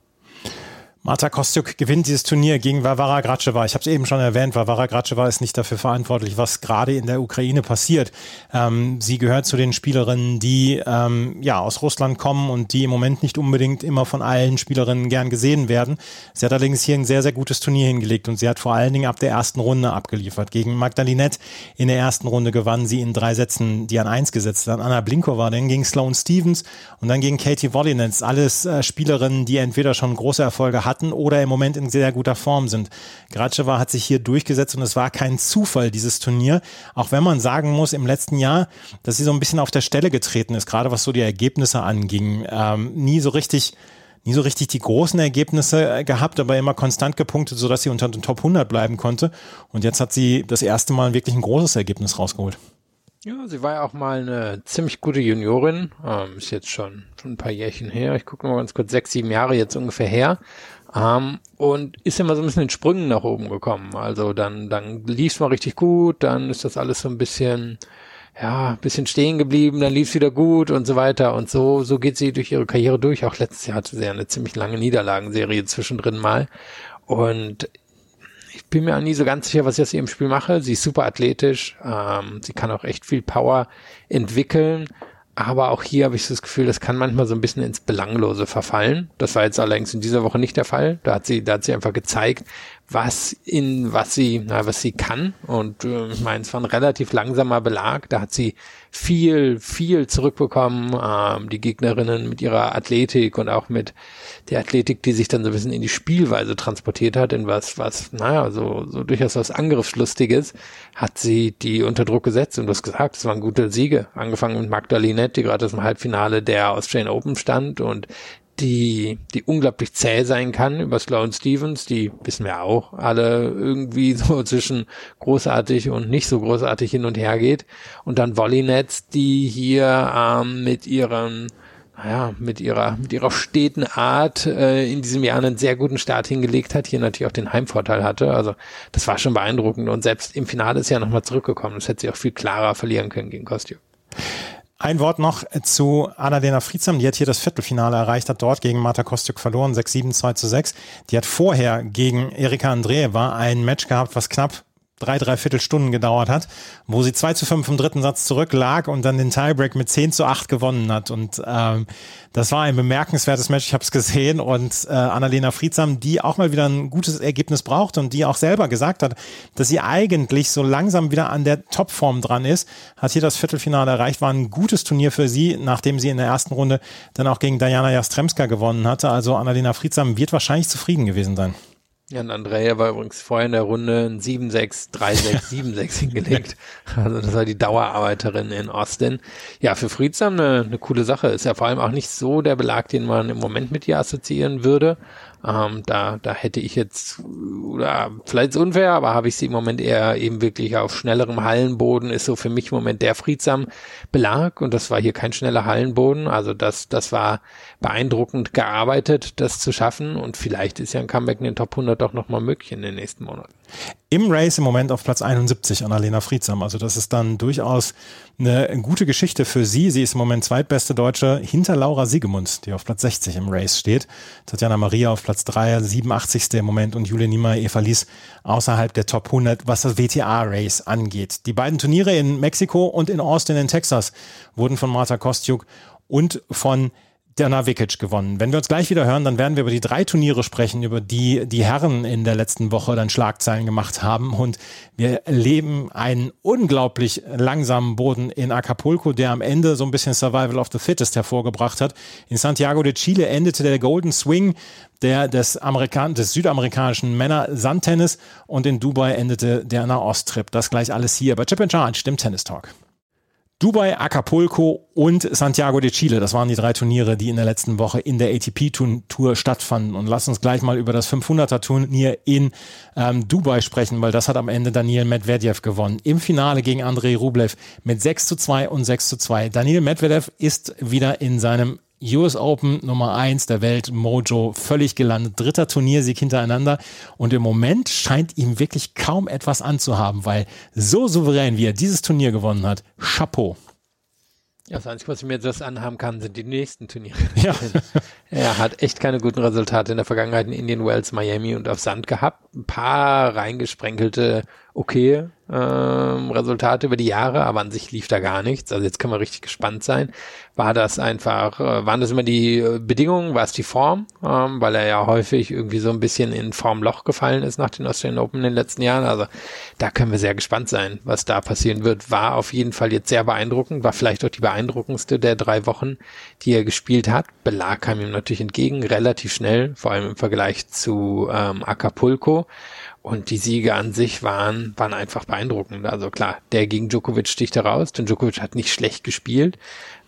S1: Marta Kostjuk gewinnt dieses Turnier gegen Varvara Graceva. Ich habe es eben schon erwähnt, Varvara Graceva ist nicht dafür verantwortlich, was gerade in der Ukraine passiert. Ähm, sie gehört zu den Spielerinnen, die ähm, ja aus Russland kommen und die im Moment nicht unbedingt immer von allen Spielerinnen gern gesehen werden. Sie hat allerdings hier ein sehr, sehr gutes Turnier hingelegt und sie hat vor allen Dingen ab der ersten Runde abgeliefert. Gegen Magdalinette in der ersten Runde gewann sie in drei Sätzen die an eins gesetzt. Dann Anna Blinkova, dann gegen Sloane Stevens und dann gegen Katie Wollinets. Alles äh, Spielerinnen, die entweder schon große Erfolge hatten hatten oder im Moment in sehr guter Form sind. Gratschewa hat sich hier durchgesetzt und es war kein Zufall, dieses Turnier. Auch wenn man sagen muss, im letzten Jahr, dass sie so ein bisschen auf der Stelle getreten ist, gerade was so die Ergebnisse anging. Ähm, nie so richtig nie so richtig die großen Ergebnisse äh, gehabt, aber immer konstant gepunktet, sodass sie unter den Top 100 bleiben konnte. Und jetzt hat sie das erste Mal wirklich ein großes Ergebnis rausgeholt.
S2: Ja, sie war ja auch mal eine ziemlich gute Juniorin. Ähm, ist jetzt schon, schon ein paar Jährchen her. Ich gucke mal ganz kurz, sechs, sieben Jahre jetzt ungefähr her. Ähm, und ist immer so ein bisschen in Sprüngen nach oben gekommen. Also dann, dann lief es mal richtig gut, dann ist das alles so ein bisschen, ja, bisschen stehen geblieben, dann lief es wieder gut und so weiter. Und so, so geht sie durch ihre Karriere durch. Auch letztes Jahr hatte sie ja eine ziemlich lange Niederlagenserie zwischendrin mal. Und ich bin mir auch nie so ganz sicher, was ich aus ihrem Spiel mache. Sie ist super athletisch, ähm, sie kann auch echt viel Power entwickeln. Aber auch hier habe ich das Gefühl, das kann manchmal so ein bisschen ins Belanglose verfallen. Das war jetzt allerdings in dieser Woche nicht der Fall. Da hat sie, da hat sie einfach gezeigt, was in, was sie, na, was sie kann. Und äh, ich meine, es war ein relativ langsamer Belag. Da hat sie viel, viel zurückbekommen. Ähm, die Gegnerinnen mit ihrer Athletik und auch mit der Athletik, die sich dann so ein bisschen in die Spielweise transportiert hat, in was, was, naja, so, so durchaus was Angriffslustiges, hat sie die unter Druck gesetzt. Und du hast gesagt, es waren gute Siege. Angefangen mit Magdalinette, die gerade aus dem Halbfinale der Australian Open stand und die, die unglaublich zäh sein kann über Sloan Stevens, die wissen wir auch alle irgendwie (laughs) so zwischen großartig und nicht so großartig hin und her geht. Und dann Volleynets, die hier ähm, mit ihrem naja, mit ihrer, mit ihrer steten Art äh, in diesem Jahr einen sehr guten Start hingelegt hat, hier natürlich auch den Heimvorteil hatte. Also das war schon beeindruckend und selbst im Finale ist ja nochmal zurückgekommen. Das hätte sie auch viel klarer verlieren können gegen Kostüm.
S1: Ein Wort noch zu Annalena Friedsam, die hat hier das Viertelfinale erreicht, hat dort gegen Marta Kostjuk verloren, 6-7, 2 zu 6. Die hat vorher gegen Erika Andreeva ein Match gehabt, was knapp drei, dreiviertel Stunden gedauert hat, wo sie 2 zu 5 im dritten Satz zurücklag und dann den Tiebreak mit 10 zu 8 gewonnen hat. Und ähm, das war ein bemerkenswertes Match, ich habe es gesehen. Und äh, Annalena Friedsam, die auch mal wieder ein gutes Ergebnis braucht und die auch selber gesagt hat, dass sie eigentlich so langsam wieder an der Topform dran ist, hat hier das Viertelfinale erreicht, war ein gutes Turnier für sie, nachdem sie in der ersten Runde dann auch gegen Diana Jastremska gewonnen hatte. Also Annalena Friedsam wird wahrscheinlich zufrieden gewesen sein.
S2: Ja, und Andrea war übrigens vorher in der Runde ein 7-6, 3-6, 7-6 hingelegt. Also das war die Dauerarbeiterin in Austin. Ja, für Friedsam eine, eine coole Sache. Ist ja vor allem auch nicht so der Belag, den man im Moment mit ihr assoziieren würde. Ähm, da, da hätte ich jetzt, oder vielleicht ist unfair, aber habe ich sie im Moment eher eben wirklich auf schnellerem Hallenboden, ist so für mich im Moment der friedsam Belag und das war hier kein schneller Hallenboden. Also das, das war beeindruckend gearbeitet, das zu schaffen und vielleicht ist ja ein Comeback in den Top 100 doch nochmal möglich in den nächsten Monaten.
S1: Im Race im Moment auf Platz 71 Annalena Friedsam. Also das ist dann durchaus eine gute Geschichte für sie. Sie ist im Moment zweitbeste Deutsche hinter Laura Siegemund, die auf Platz 60 im Race steht. Tatjana Maria auf Platz 3, 87. im Moment und Julia Niemeyer, Eva Lies außerhalb der Top 100, was das WTA-Race angeht. Die beiden Turniere in Mexiko und in Austin in Texas wurden von Marta Kostjuk und von der Navikic gewonnen. Wenn wir uns gleich wieder hören, dann werden wir über die drei Turniere sprechen, über die die Herren in der letzten Woche dann Schlagzeilen gemacht haben. Und wir erleben einen unglaublich langsamen Boden in Acapulco, der am Ende so ein bisschen Survival of the Fittest hervorgebracht hat. In Santiago de Chile endete der Golden Swing der des, Amerikan des südamerikanischen Männer Sandtennis und in Dubai endete der Nahost-Trip. Das gleich alles hier bei Chip and Charge, dem Tennis Talk. Dubai, Acapulco und Santiago de Chile. Das waren die drei Turniere, die in der letzten Woche in der ATP-Tour stattfanden. Und lass uns gleich mal über das 500er-Turnier in ähm, Dubai sprechen, weil das hat am Ende Daniel Medvedev gewonnen. Im Finale gegen Andrei Rublev mit 6 zu 2 und 6 zu 2. Daniel Medvedev ist wieder in seinem US Open Nummer eins der Welt, Mojo, völlig gelandet. Dritter Turniersieg hintereinander. Und im Moment scheint ihm wirklich kaum etwas anzuhaben, weil so souverän, wie er dieses Turnier gewonnen hat, Chapeau.
S2: Ja, das Einzige, was ich mir jetzt anhaben kann, sind die nächsten Turniere. (laughs)
S1: Ja. (laughs)
S2: er hat echt keine guten Resultate in der Vergangenheit in Indian Wells, Miami und auf Sand gehabt. Ein paar reingesprenkelte okay ähm, Resultate über die Jahre, aber an sich lief da gar nichts. Also jetzt kann man richtig gespannt sein. War das einfach, äh, waren das immer die äh, Bedingungen, war es die Form, ähm, weil er ja häufig irgendwie so ein bisschen in Formloch gefallen ist nach den Australian Open in den letzten Jahren. Also da können wir sehr gespannt sein, was da passieren wird. War auf jeden Fall jetzt sehr beeindruckend, war vielleicht auch die beeindruckendste der drei Wochen, die er gespielt hat. Belag kam ihm natürlich entgegen, relativ schnell, vor allem im Vergleich zu ähm, Acapulco. Und die Siege an sich waren, waren einfach beeindruckend. Also klar, der gegen Djokovic sticht heraus, denn Djokovic hat nicht schlecht gespielt.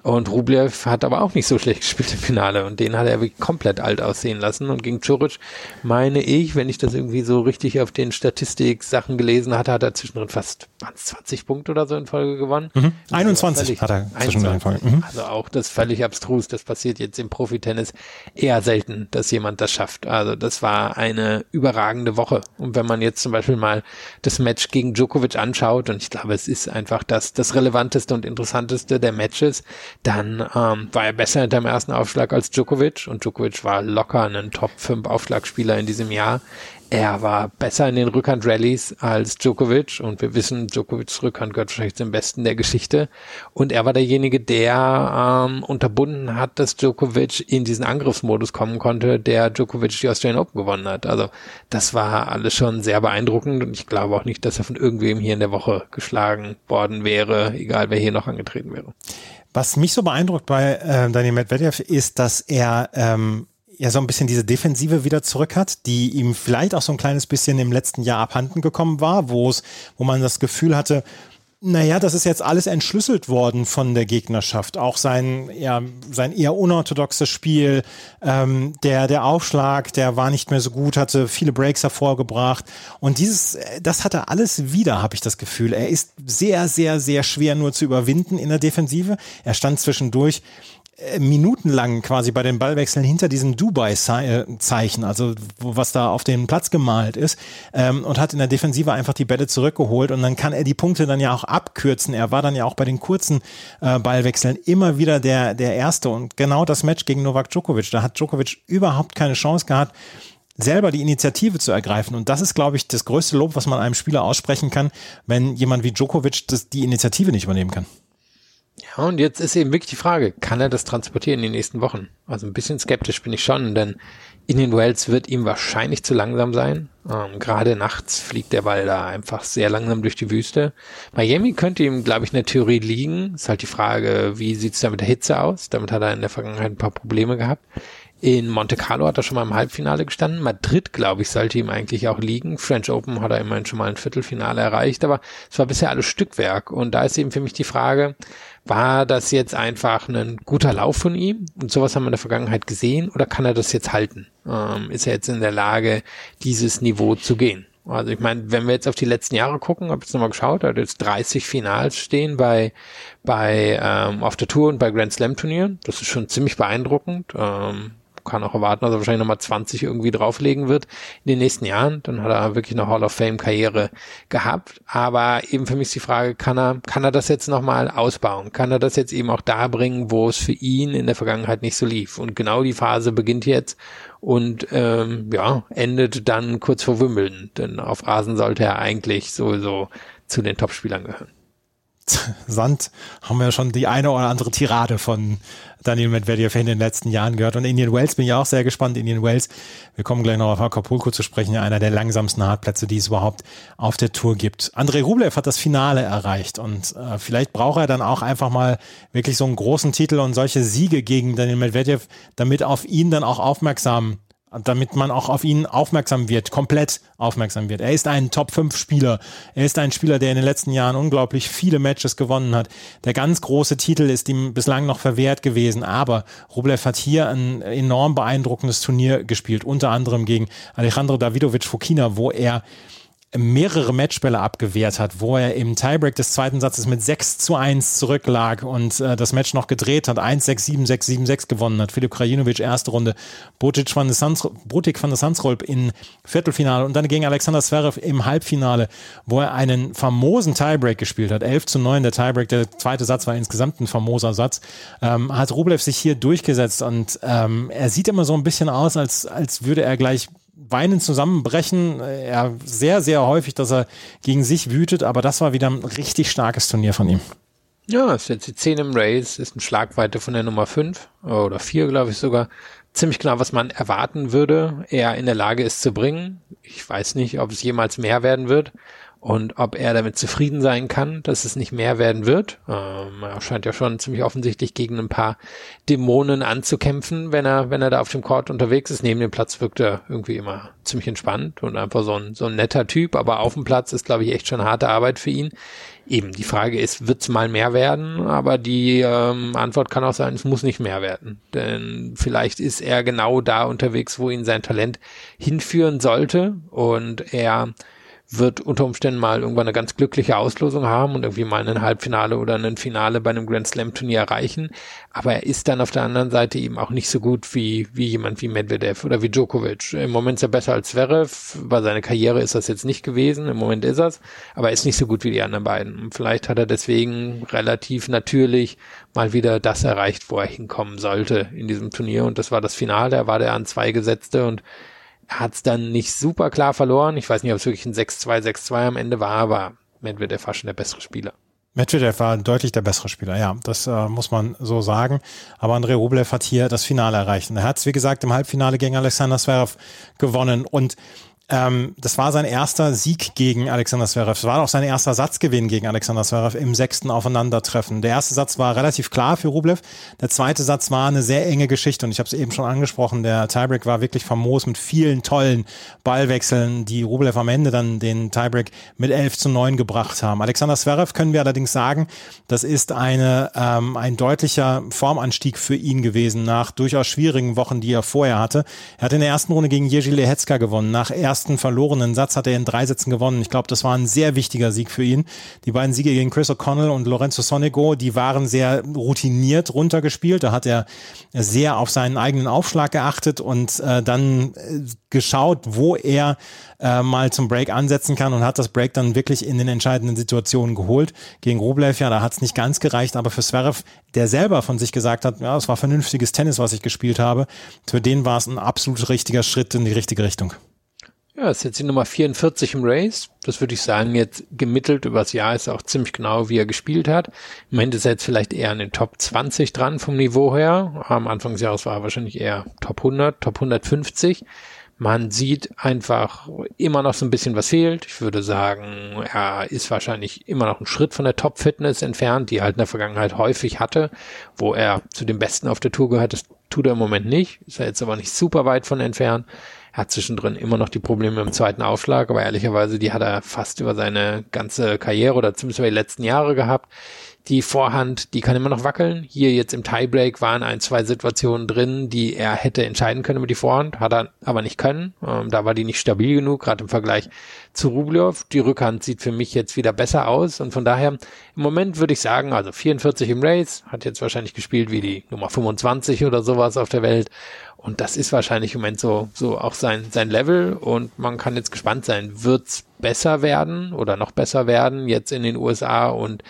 S2: Und Rublev hat aber auch nicht so schlecht gespielt im Finale und den hat er wirklich komplett alt aussehen lassen. Und gegen Curic meine ich, wenn ich das irgendwie so richtig auf den Statistik-Sachen gelesen hatte, hat er zwischendrin fast 20 Punkte oder so in Folge gewonnen.
S1: Mhm. 21 völlig, hat er Folge.
S2: Mhm. Also auch das völlig abstrus. Das passiert jetzt im Profitennis eher selten, dass jemand das schafft. Also das war eine überragende Woche. Und wenn man jetzt zum Beispiel mal das Match gegen Djokovic anschaut, und ich glaube, es ist einfach das, das relevanteste und interessanteste der Matches, dann ähm, war er besser hinter dem ersten Aufschlag als Djokovic und Djokovic war locker ein Top 5 Aufschlagspieler in diesem Jahr. Er war besser in den Rückhand-Rallies als Djokovic und wir wissen, Djokovics Rückhand gehört wahrscheinlich zum Besten der Geschichte. Und er war derjenige, der ähm, unterbunden hat, dass Djokovic in diesen Angriffsmodus kommen konnte, der Djokovic die Australian Open gewonnen hat. Also das war alles schon sehr beeindruckend und ich glaube auch nicht, dass er von irgendwem hier in der Woche geschlagen worden wäre, egal wer hier noch angetreten wäre.
S1: Was mich so beeindruckt bei äh, Daniel Medvedev ist, dass er ähm, ja so ein bisschen diese Defensive wieder zurück hat, die ihm vielleicht auch so ein kleines bisschen im letzten Jahr abhanden gekommen war, wo es, wo man das Gefühl hatte, naja, das ist jetzt alles entschlüsselt worden von der Gegnerschaft. Auch sein, ja, sein eher unorthodoxes Spiel, ähm, der, der Aufschlag, der war nicht mehr so gut, hatte viele Breaks hervorgebracht. Und dieses, das hat er alles wieder, habe ich das Gefühl. Er ist sehr, sehr, sehr schwer nur zu überwinden in der Defensive. Er stand zwischendurch minutenlang quasi bei den Ballwechseln hinter diesem Dubai-Zeichen, also was da auf den Platz gemalt ist, ähm, und hat in der Defensive einfach die Bälle zurückgeholt und dann kann er die Punkte dann ja auch abkürzen. Er war dann ja auch bei den kurzen äh, Ballwechseln immer wieder der, der Erste und genau das Match gegen Novak Djokovic, da hat Djokovic überhaupt keine Chance gehabt, selber die Initiative zu ergreifen. Und das ist, glaube ich, das größte Lob, was man einem Spieler aussprechen kann, wenn jemand wie Djokovic das, die Initiative nicht übernehmen kann.
S2: Ja, und jetzt ist eben wirklich die Frage, kann er das transportieren in den nächsten Wochen? Also ein bisschen skeptisch bin ich schon, denn Indian Wells wird ihm wahrscheinlich zu langsam sein. Ähm, Gerade nachts fliegt der Ball da einfach sehr langsam durch die Wüste. Miami könnte ihm, glaube ich, in der Theorie liegen. Ist halt die Frage, wie sieht's da mit der Hitze aus? Damit hat er in der Vergangenheit ein paar Probleme gehabt. In Monte Carlo hat er schon mal im Halbfinale gestanden. Madrid, glaube ich, sollte ihm eigentlich auch liegen. French Open hat er immerhin schon mal ein Viertelfinale erreicht, aber es war bisher alles Stückwerk. Und da ist eben für mich die Frage, war das jetzt einfach ein guter Lauf von ihm? Und sowas haben wir in der Vergangenheit gesehen oder kann er das jetzt halten? Ähm, ist er jetzt in der Lage, dieses Niveau zu gehen? Also ich meine, wenn wir jetzt auf die letzten Jahre gucken, habe ich jetzt nochmal geschaut, er hat jetzt 30 Finals stehen bei bei ähm, auf der Tour und bei Grand Slam Turnieren. Das ist schon ziemlich beeindruckend. Ähm, kann auch erwarten, dass er wahrscheinlich nochmal 20 irgendwie drauflegen wird in den nächsten Jahren. Dann hat er wirklich eine Hall of Fame Karriere gehabt. Aber eben für mich ist die Frage, kann er, kann er das jetzt nochmal ausbauen? Kann er das jetzt eben auch da bringen, wo es für ihn in der Vergangenheit nicht so lief? Und genau die Phase beginnt jetzt und ähm, ja, endet dann kurz vor Wimbledon. Denn auf Rasen sollte er eigentlich sowieso zu den Topspielern gehören.
S1: Sand haben wir schon die eine oder andere Tirade von Daniel Medvedev in den letzten Jahren gehört. Und Indian Wells bin ich auch sehr gespannt. Indian Wells, wir kommen gleich noch auf Acapulco zu sprechen, einer der langsamsten Hartplätze, die es überhaupt auf der Tour gibt. Andrei Rublev hat das Finale erreicht und äh, vielleicht braucht er dann auch einfach mal wirklich so einen großen Titel und solche Siege gegen Daniel Medvedev, damit auf ihn dann auch aufmerksam damit man auch auf ihn aufmerksam wird, komplett aufmerksam wird. Er ist ein Top-5-Spieler. Er ist ein Spieler, der in den letzten Jahren unglaublich viele Matches gewonnen hat. Der ganz große Titel ist ihm bislang noch verwehrt gewesen, aber Rublev hat hier ein enorm beeindruckendes Turnier gespielt, unter anderem gegen Alejandro Davidovic Fokina, wo er mehrere Matchbälle abgewehrt hat, wo er im Tiebreak des zweiten Satzes mit 6 zu 1 zurücklag und äh, das Match noch gedreht hat, 1-6, 7-6, 7-6 gewonnen hat. Filip Krajinovic erste Runde, Botic van der, Sans, Botic in Viertelfinale und dann gegen Alexander Zverev im Halbfinale, wo er einen famosen Tiebreak gespielt hat. 11 zu 9 der Tiebreak, der zweite Satz war insgesamt ein famoser Satz. Ähm, hat Rublev sich hier durchgesetzt und ähm, er sieht immer so ein bisschen aus, als, als würde er gleich weinend zusammenbrechen. Er sehr, sehr häufig, dass er gegen sich wütet, aber das war wieder ein richtig starkes Turnier von ihm.
S2: Ja, ist jetzt die 10 im Race, ist eine Schlagweite von der Nummer 5 oder 4, glaube ich sogar. Ziemlich genau, was man erwarten würde, er in der Lage ist zu bringen. Ich weiß nicht, ob es jemals mehr werden wird und ob er damit zufrieden sein kann, dass es nicht mehr werden wird. Ähm, er scheint ja schon ziemlich offensichtlich gegen ein paar Dämonen anzukämpfen, wenn er, wenn er da auf dem Court unterwegs ist. Neben dem Platz wirkt er irgendwie immer ziemlich entspannt und einfach so ein, so ein netter Typ, aber auf dem Platz ist, glaube ich, echt schon harte Arbeit für ihn. Eben, die Frage ist, wird's mal mehr werden? Aber die ähm, Antwort kann auch sein, es muss nicht mehr werden. Denn vielleicht ist er genau da unterwegs, wo ihn sein Talent hinführen sollte und er wird unter Umständen mal irgendwann eine ganz glückliche Auslosung haben und irgendwie mal ein Halbfinale oder ein Finale bei einem Grand Slam Turnier erreichen. Aber er ist dann auf der anderen Seite eben auch nicht so gut wie, wie jemand wie Medvedev oder wie Djokovic. Im Moment ist er besser als Zverev. Bei seiner Karriere ist das jetzt nicht gewesen. Im Moment ist er's. Aber er ist nicht so gut wie die anderen beiden. Und vielleicht hat er deswegen relativ natürlich mal wieder das erreicht, wo er hinkommen sollte in diesem Turnier. Und das war das Finale. Er war der an zwei Gesetzte und hat es dann nicht super klar verloren. Ich weiß nicht, ob es wirklich ein 6-2, 6-2 am Ende war, aber Medvedev war schon der bessere Spieler.
S1: Medvedev war deutlich der bessere Spieler, ja, das äh, muss man so sagen. Aber Andrei Rublev hat hier das Finale erreicht. Und er hat es, wie gesagt, im Halbfinale gegen Alexander Zverev gewonnen. Und ähm, das war sein erster Sieg gegen Alexander Zverev. Es war auch sein erster Satzgewinn gegen Alexander Zverev im sechsten Aufeinandertreffen. Der erste Satz war relativ klar für Rublev. Der zweite Satz war eine sehr enge Geschichte und ich habe es eben schon angesprochen. Der Tiebreak war wirklich famos mit vielen tollen Ballwechseln, die Rublev am Ende dann den Tiebreak mit 11 zu 9 gebracht haben. Alexander Zverev können wir allerdings sagen, das ist eine, ähm, ein deutlicher Formanstieg für ihn gewesen nach durchaus schwierigen Wochen, die er vorher hatte. Er hat in der ersten Runde gegen Jerzy Lehetzka gewonnen. Nach erst ersten verlorenen Satz hat er in drei Sätzen gewonnen. Ich glaube, das war ein sehr wichtiger Sieg für ihn. Die beiden Siege gegen Chris O'Connell und Lorenzo Sonego, die waren sehr routiniert runtergespielt. Da hat er sehr auf seinen eigenen Aufschlag geachtet und äh, dann äh, geschaut, wo er äh, mal zum Break ansetzen kann und hat das Break dann wirklich in den entscheidenden Situationen geholt. Gegen Rublev, ja, da hat es nicht ganz gereicht, aber für Zverev, der selber von sich gesagt hat, ja, es war vernünftiges Tennis, was ich gespielt habe, für den war es ein absolut richtiger Schritt in die richtige Richtung.
S2: Ja, ist jetzt die Nummer 44 im Race. Das würde ich sagen, jetzt gemittelt übers Jahr ist auch ziemlich genau, wie er gespielt hat. Im Moment ist er jetzt vielleicht eher an den Top 20 dran vom Niveau her. Am Anfang des Jahres war er wahrscheinlich eher Top 100, Top 150. Man sieht einfach immer noch so ein bisschen was fehlt. Ich würde sagen, er ist wahrscheinlich immer noch einen Schritt von der Top-Fitness entfernt, die er halt in der Vergangenheit häufig hatte, wo er zu den Besten auf der Tour gehört. Das tut er im Moment nicht. Ist er jetzt aber nicht super weit von entfernt. Er hat zwischendrin immer noch die Probleme im zweiten Aufschlag, aber ehrlicherweise, die hat er fast über seine ganze Karriere oder zumindest über die letzten Jahre gehabt. Die Vorhand, die kann immer noch wackeln. Hier jetzt im Tiebreak waren ein, zwei Situationen drin, die er hätte entscheiden können über die Vorhand, hat er aber nicht können. Ähm, da war die nicht stabil genug, gerade im Vergleich zu Rublev. Die Rückhand sieht für mich jetzt wieder besser aus und von daher im Moment würde ich sagen, also 44 im Race, hat jetzt wahrscheinlich gespielt wie die Nummer 25 oder sowas auf der Welt und das ist wahrscheinlich im Moment so, so auch sein, sein Level. Und man kann jetzt gespannt sein, wird's besser werden oder noch besser werden jetzt in den USA und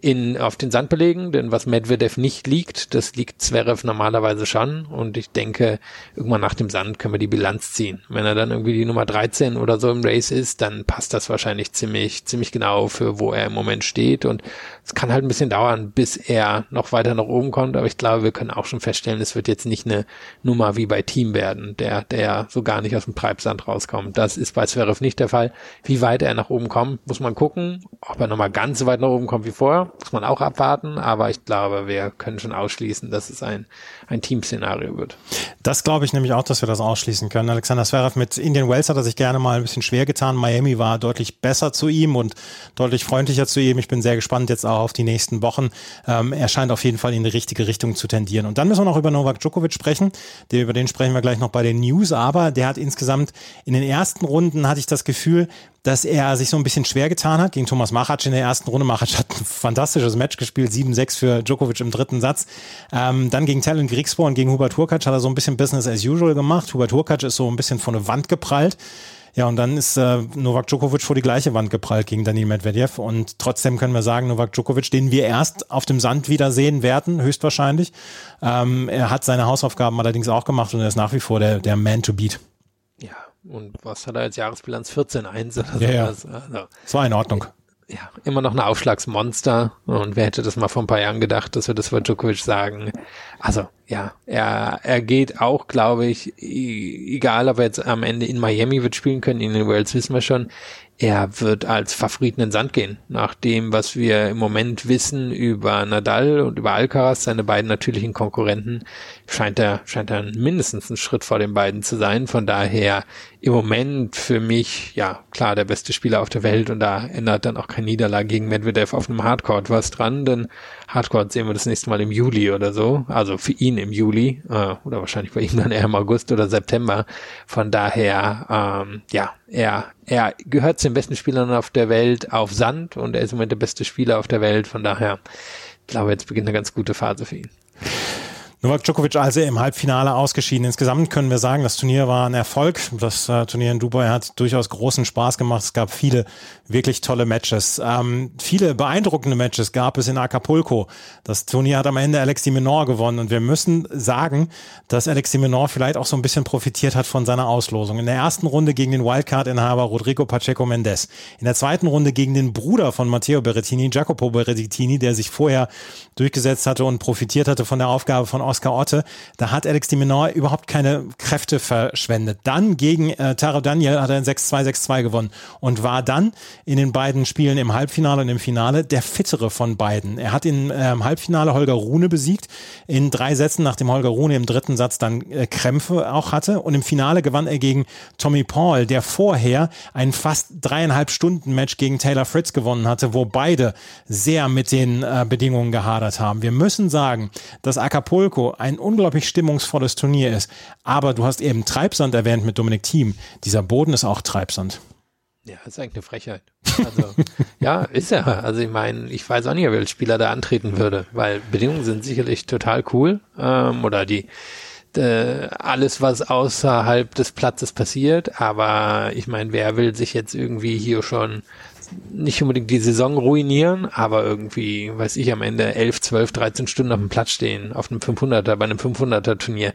S2: in, auf den Sandbelägen, denn was Medvedev nicht liegt, das liegt Zverev normalerweise schon. Und ich denke, irgendwann nach dem Sand können wir die Bilanz ziehen. Wenn er dann irgendwie die Nummer 13 oder so im Race ist, dann passt das wahrscheinlich ziemlich, ziemlich genau für wo er im Moment steht. Und es kann halt ein bisschen dauern, bis er noch weiter nach oben kommt, aber ich glaube, wir können auch schon feststellen, es wird jetzt nicht eine Nummer wie bei Team werden, der, der so gar nicht aus dem Treibsand rauskommt. Das ist bei Zverev nicht der Fall. Wie weit er nach oben kommt, muss man gucken. Ob er nochmal ganz so weit nach oben kommt wie vorher, muss man auch abwarten, aber ich glaube, wir können schon ausschließen, dass es ein, ein Team-Szenario wird.
S1: Das glaube ich nämlich auch, dass wir das ausschließen können. Alexander Zverev mit Indian Wells hat er sich gerne mal ein bisschen schwer getan. Miami war deutlich besser zu ihm und deutlich freundlicher zu ihm. Ich bin sehr gespannt jetzt auch auf die nächsten Wochen. Ähm, er scheint auf jeden Fall in die richtige Richtung zu tendieren. Und dann müssen wir noch über Novak Djokovic sprechen. Der, über den sprechen wir gleich noch bei den News, aber der hat insgesamt in den ersten Runden hatte ich das Gefühl, dass er sich so ein bisschen schwer getan hat gegen Thomas Machac in der ersten Runde. Machac hat ein fantastisches Match gespielt, 7-6 für Djokovic im dritten Satz. Ähm, dann gegen Talon Griegspoor und gegen Hubert Hurkacz hat er so ein bisschen Business as usual gemacht. Hubert Hurkacz ist so ein bisschen von der Wand geprallt. Ja, und dann ist äh, Novak Djokovic vor die gleiche Wand geprallt gegen Daniil Medvedev. Und trotzdem können wir sagen, Novak Djokovic, den wir erst auf dem Sand wiedersehen werden, höchstwahrscheinlich. Ähm, er hat seine Hausaufgaben allerdings auch gemacht und er ist nach wie vor der, der Man to beat.
S2: Ja, und was hat er als Jahresbilanz? 14-1 oder so.
S1: Ja, ja.
S2: Also,
S1: Das war in Ordnung.
S2: Ja, immer noch ein Aufschlagsmonster. Und wer hätte das mal vor ein paar Jahren gedacht, dass wir das für Djokovic sagen? Also, ja, er, er geht auch, glaube ich, e- egal ob er jetzt am Ende in Miami wird spielen können, in den Worlds wissen wir schon, er wird als Favoriten in den Sand gehen. Nach dem, was wir im Moment wissen über Nadal und über Alcaraz, seine beiden natürlichen Konkurrenten, scheint er, scheint er mindestens einen Schritt vor den beiden zu sein. Von daher im Moment für mich, ja, klar, der beste Spieler auf der Welt und da ändert dann auch keine Niederlage gegen Medvedev auf einem Hardcourt was dran, denn Hardcourt sehen wir das nächste Mal im Juli oder so. Also für ihn im Juli äh, oder wahrscheinlich bei ihm dann eher im August oder September. Von daher, ähm, ja, er, er gehört den besten Spielern auf der Welt auf Sand und er ist im Moment der beste Spieler auf der Welt. Von daher, ich glaube, jetzt beginnt eine ganz gute Phase für ihn.
S1: Novak Djokovic also im Halbfinale ausgeschieden. Insgesamt können wir sagen, das Turnier war ein Erfolg. Das äh, Turnier in Dubai hat durchaus großen Spaß gemacht. Es gab viele wirklich tolle Matches. Ähm, viele beeindruckende Matches gab es in Acapulco. Das Turnier hat am Ende Alex de Minaur gewonnen und wir müssen sagen, dass Alex de Minaur vielleicht auch so ein bisschen profitiert hat von seiner Auslosung. In der ersten Runde gegen den Wildcard-Inhaber Rodrigo Pacheco Mendes. In der zweiten Runde gegen den Bruder von Matteo Berrettini, Jacopo Berrettini, der sich vorher durchgesetzt hatte und profitiert hatte von der Aufgabe von Oscar Otte. Da hat Alex de Minaur überhaupt keine Kräfte verschwendet. Dann gegen äh, Taro Daniel hat er ein 6-2, 6-2 gewonnen und war dann in den beiden Spielen im Halbfinale und im Finale der fittere von beiden. Er hat im ähm, Halbfinale Holger Rune besiegt, in drei Sätzen, nachdem Holger Rune im dritten Satz dann äh, Krämpfe auch hatte. Und im Finale gewann er gegen Tommy Paul, der vorher ein fast dreieinhalb Stunden Match gegen Taylor Fritz gewonnen hatte, wo beide sehr mit den äh, Bedingungen gehadert haben. Wir müssen sagen, dass Acapulco ein unglaublich stimmungsvolles Turnier ist. Aber du hast eben Treibsand erwähnt mit Dominik Thiem. Dieser Boden ist auch Treibsand.
S2: Ja, ist eigentlich eine Frechheit. Also, (laughs) ja, ist er. Also ich meine, ich weiß auch nicht, welcher Spieler da antreten würde, weil Bedingungen sind sicherlich total cool. Ähm, oder die äh, alles, was außerhalb des Platzes passiert, aber ich meine, wer will sich jetzt irgendwie hier schon nicht unbedingt die Saison ruinieren, aber irgendwie, weiß ich, am Ende 11, 12, 13 Stunden auf dem Platz stehen, auf einem 500er, bei einem 500er Turnier.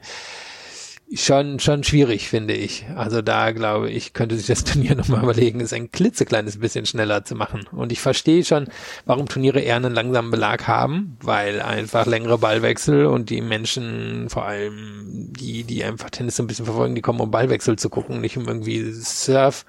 S2: Schon, schon schwierig, finde ich. Also da glaube ich, könnte sich das (laughs) Turnier nochmal überlegen, es ein klitzekleines bisschen schneller zu machen. Und ich verstehe schon, warum Turniere eher einen langsamen Belag haben, weil einfach längere Ballwechsel und die Menschen, vor allem die, die einfach Tennis so ein bisschen verfolgen, die kommen, um Ballwechsel zu gucken, nicht um irgendwie Surf-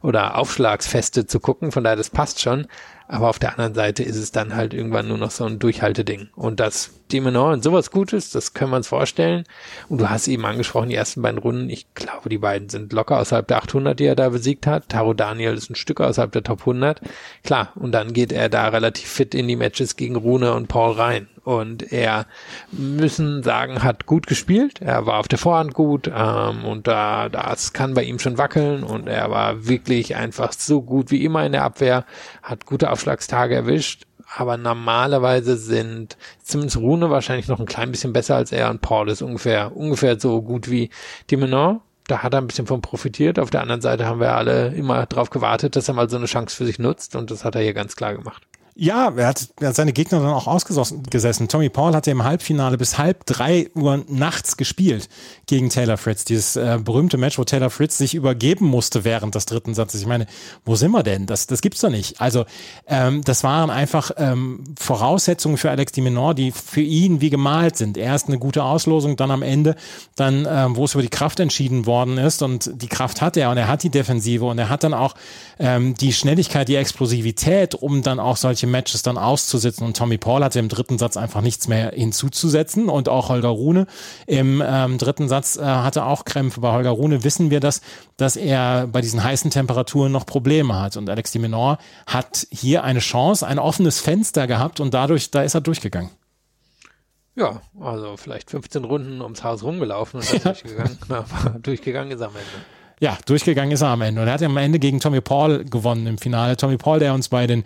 S2: oder Aufschlagsfeste zu gucken. Von daher, das passt schon. Aber auf der anderen Seite ist es dann halt irgendwann nur noch so ein Durchhalteding. Und das Demonor und sowas Gutes, das können wir uns vorstellen. Und du hast eben angesprochen, die ersten beiden Runden, ich glaube, die beiden sind locker außerhalb der 800, die er da besiegt hat. Taro Daniel ist ein Stück außerhalb der Top 100. Klar, und dann geht er da relativ fit in die Matches gegen Rune und Paul rein. Und er, müssen sagen, hat gut gespielt. Er war auf der Vorhand gut ähm, und da das kann bei ihm schon wackeln. Und er war wirklich einfach so gut wie immer in der Abwehr, hat gute Aufschlagstage erwischt aber normalerweise sind zumindest Rune wahrscheinlich noch ein klein bisschen besser als er und Paul ist ungefähr, ungefähr so gut wie Dimenor. Da hat er ein bisschen von profitiert. Auf der anderen Seite haben wir alle immer darauf gewartet, dass er mal so eine Chance für sich nutzt und das hat er hier ganz klar gemacht.
S1: Ja, er hat, er hat seine Gegner dann auch ausgesessen. Tommy Paul hatte im Halbfinale bis halb drei Uhr nachts gespielt gegen Taylor Fritz. Dieses äh, berühmte Match, wo Taylor Fritz sich übergeben musste während des dritten Satzes. Ich meine, wo sind wir denn? Das, das gibt's doch nicht. Also ähm, das waren einfach ähm, Voraussetzungen für Alex Dimenor, die für ihn wie gemalt sind. Erst eine gute Auslosung, dann am Ende, dann ähm, wo es über die Kraft entschieden worden ist und die Kraft hat er und er hat die Defensive und er hat dann auch ähm, die Schnelligkeit, die Explosivität, um dann auch solche Matches dann auszusitzen. Und Tommy Paul hatte im dritten Satz einfach nichts mehr hinzuzusetzen und auch Holger Rune im ähm, dritten Satz äh, hatte auch Krämpfe. Bei Holger Rune wissen wir das, dass er bei diesen heißen Temperaturen noch Probleme hat. Und Alex de Menor hat hier eine Chance, ein offenes Fenster gehabt und dadurch, da ist er durchgegangen.
S2: Ja, also vielleicht 15 Runden ums Haus rumgelaufen und dann (laughs) durchgegangen. Aber (laughs) durchgegangen ist er am Ende.
S1: Ja, durchgegangen ist er am Ende. Und er hat ja am Ende gegen Tommy Paul gewonnen im Finale. Tommy Paul, der uns bei den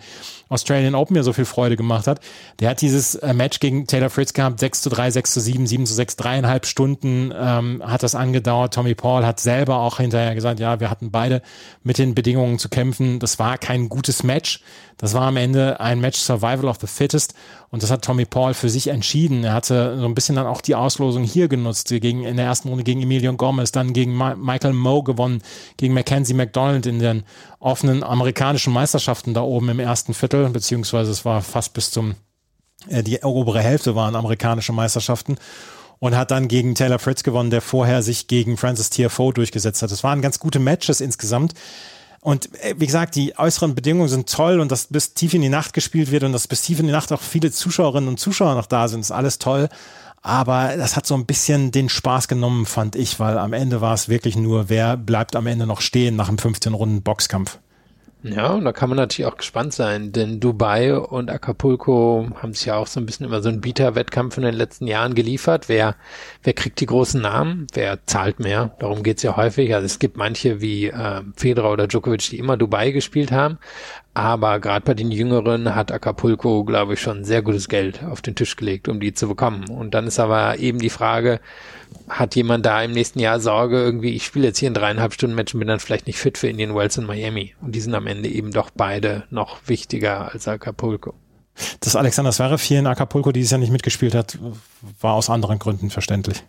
S1: Australian Open ja so viel Freude gemacht hat, der hat dieses äh, Match gegen Taylor Fritz gehabt, 6 zu 3, 6 zu 7, 7 zu 6, dreieinhalb Stunden ähm, hat das angedauert. Tommy Paul hat selber auch hinterher gesagt, ja, wir hatten beide mit den Bedingungen zu kämpfen. Das war kein gutes Match. Das war am Ende ein Match Survival of the Fittest und das hat Tommy Paul für sich entschieden. Er hatte so ein bisschen dann auch die Auslosung hier genutzt, gegen, in der ersten Runde gegen Emilion Gomez, dann gegen Ma Michael Moe gewonnen, gegen Mackenzie McDonald in den offenen amerikanischen Meisterschaften da oben im ersten Viertel, beziehungsweise es war fast bis zum, äh, die obere Hälfte waren amerikanische Meisterschaften und hat dann gegen Taylor Fritz gewonnen, der vorher sich gegen Francis TFO durchgesetzt hat. Es waren ganz gute Matches insgesamt. Und äh, wie gesagt, die äußeren Bedingungen sind toll und dass bis tief in die Nacht gespielt wird und dass bis tief in die Nacht auch viele Zuschauerinnen und Zuschauer noch da sind, ist alles toll. Aber das hat so ein bisschen den Spaß genommen, fand ich, weil am Ende war es wirklich nur, wer bleibt am Ende noch stehen nach einem 15 Runden Boxkampf.
S2: Ja, und da kann man natürlich auch gespannt sein, denn Dubai und Acapulco haben sich ja auch so ein bisschen immer so einen Bieter-Wettkampf in den letzten Jahren geliefert. Wer, wer kriegt die großen Namen? Wer zahlt mehr? Darum geht's ja häufig. Also es gibt manche wie äh, Federer oder Djokovic, die immer Dubai gespielt haben. Aber gerade bei den Jüngeren hat Acapulco, glaube ich, schon sehr gutes Geld auf den Tisch gelegt, um die zu bekommen. Und dann ist aber eben die Frage, hat jemand da im nächsten Jahr Sorge, irgendwie, ich spiele jetzt hier ein dreieinhalb Stunden und bin dann vielleicht nicht fit für Indian Wells in Miami. Und die sind am Ende eben doch beide noch wichtiger als Acapulco.
S1: Dass Alexander Zverev hier in Acapulco dieses Jahr nicht mitgespielt hat, war aus anderen Gründen verständlich.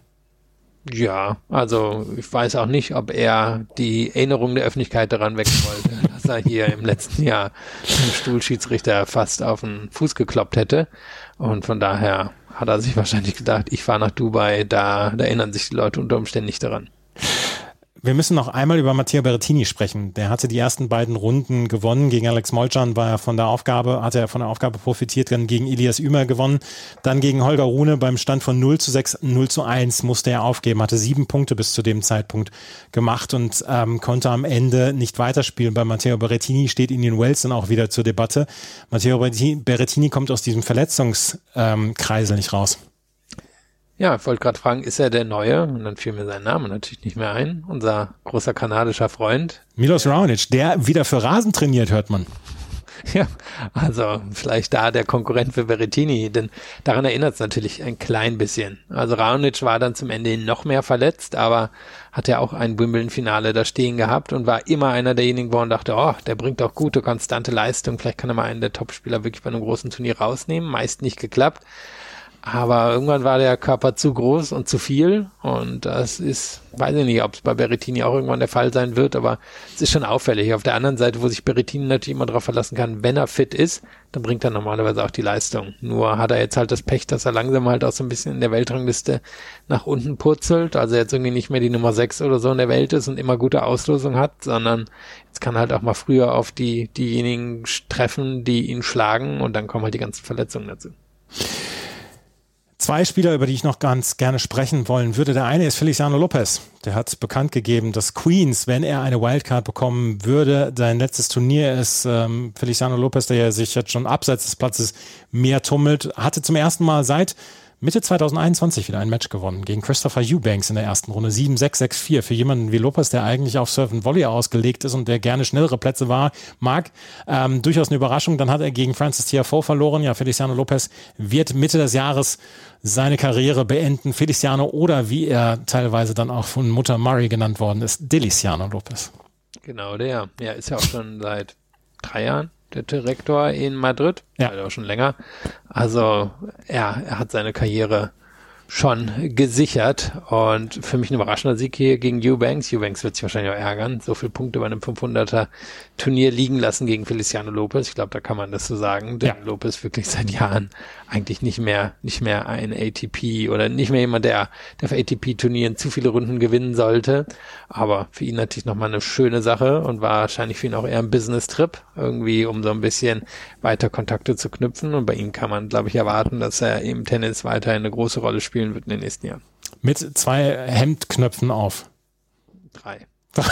S2: Ja, also ich weiß auch nicht, ob er die Erinnerung der Öffentlichkeit daran wecken wollte, (laughs) dass er hier im letzten Jahr dem Stuhlschiedsrichter fast auf den Fuß gekloppt hätte. Und von daher hat er sich wahrscheinlich gedacht, ich fahre nach Dubai, da, da erinnern sich die Leute unter Umständen nicht daran.
S1: Wir müssen noch einmal über Matteo Berrettini sprechen. Der hatte die ersten beiden Runden gewonnen. Gegen Alex Molcan war er von der Aufgabe, hat er von der Aufgabe profitiert, dann gegen Elias Ümer gewonnen. Dann gegen Holger Rune beim Stand von 0 zu 6, 0 zu 1 musste er aufgeben, hatte sieben Punkte bis zu dem Zeitpunkt gemacht und ähm, konnte am Ende nicht weiterspielen. Bei Matteo Berrettini steht Indian Wells dann auch wieder zur Debatte. Matteo Berrettini kommt aus diesem Verletzungskreisel ähm, nicht raus.
S2: Ja, ich wollte gerade fragen, ist er der Neue? Und dann fiel mir sein Name natürlich nicht mehr ein. Unser großer kanadischer Freund.
S1: Milos Raonic, der wieder für Rasen trainiert, hört man. (laughs)
S2: Ja, also vielleicht da der Konkurrent für Berrettini, denn daran erinnert es natürlich ein klein bisschen. Also Raonic war dann zum Ende noch mehr verletzt, aber hat ja auch ein Wimbledon-Finale da stehen gehabt und war immer einer derjenigen, wo man dachte, oh, der bringt auch gute, konstante Leistung, vielleicht kann er mal einen der Topspieler wirklich bei einem großen Turnier rausnehmen, meist nicht geklappt. Aber irgendwann war der Körper zu groß und zu viel. Und das ist, weiß ich nicht, ob es bei Berettini auch irgendwann der Fall sein wird, aber es ist schon auffällig. Auf der anderen Seite, wo sich Berettini natürlich immer darauf verlassen kann, wenn er fit ist, dann bringt er normalerweise auch die Leistung. Nur hat er jetzt halt das Pech, dass er langsam halt auch so ein bisschen in der Weltrangliste nach unten purzelt. Also jetzt irgendwie nicht mehr die Nummer 6 oder so in der Welt ist und immer gute Auslosung hat, sondern jetzt kann halt auch mal früher auf die, diejenigen treffen, die ihn schlagen und dann kommen halt die ganzen Verletzungen dazu.
S1: Zwei Spieler, über die ich noch ganz gerne sprechen wollen würde. Der eine ist Feliciano Lopez. Der hat bekannt gegeben, dass Queens, wenn er eine Wildcard bekommen würde, sein letztes Turnier ist. Ähm, Feliciano Lopez, der ja sich jetzt schon abseits des Platzes mehr tummelt, hatte zum ersten Mal seit Mitte 2021 wieder ein Match gewonnen gegen Christopher Eubanks in der ersten Runde. 7-6-6-4 für jemanden wie Lopez, der eigentlich auf Surf and Volley ausgelegt ist und der gerne schnellere Plätze war, mag. Ähm, durchaus eine Überraschung. Dann hat er gegen Francis Tiafoe verloren. Ja, Feliciano Lopez wird Mitte des Jahres seine Karriere beenden. Feliciano oder wie er teilweise dann auch von Mutter Murray genannt worden ist, Deliciano Lopez.
S2: Genau, der. Ja, ist ja auch schon seit drei Jahren der Direktor in Madrid. Ja. Also schon länger. Also, ja, er hat seine Karriere schon gesichert und für mich ein überraschender Sieg hier gegen Eubanks. Eubanks wird sich wahrscheinlich auch ärgern. So viele Punkte bei einem 500er Turnier liegen lassen gegen Feliciano Lopez. Ich glaube, da kann man das so sagen, denn ja. Lopez wirklich seit Jahren eigentlich nicht mehr, nicht mehr ein ATP oder nicht mehr jemand, der, der für ATP-Turnieren zu viele Runden gewinnen sollte. Aber für ihn natürlich nochmal eine schöne Sache und war wahrscheinlich für ihn auch eher ein Business-Trip, irgendwie, um so ein bisschen weiter Kontakte zu knüpfen. Und bei ihm kann man, glaube ich, erwarten, dass er im Tennis weiterhin eine große Rolle spielen wird in den nächsten Jahren.
S1: Mit zwei Hemdknöpfen auf.
S2: Drei. (laughs)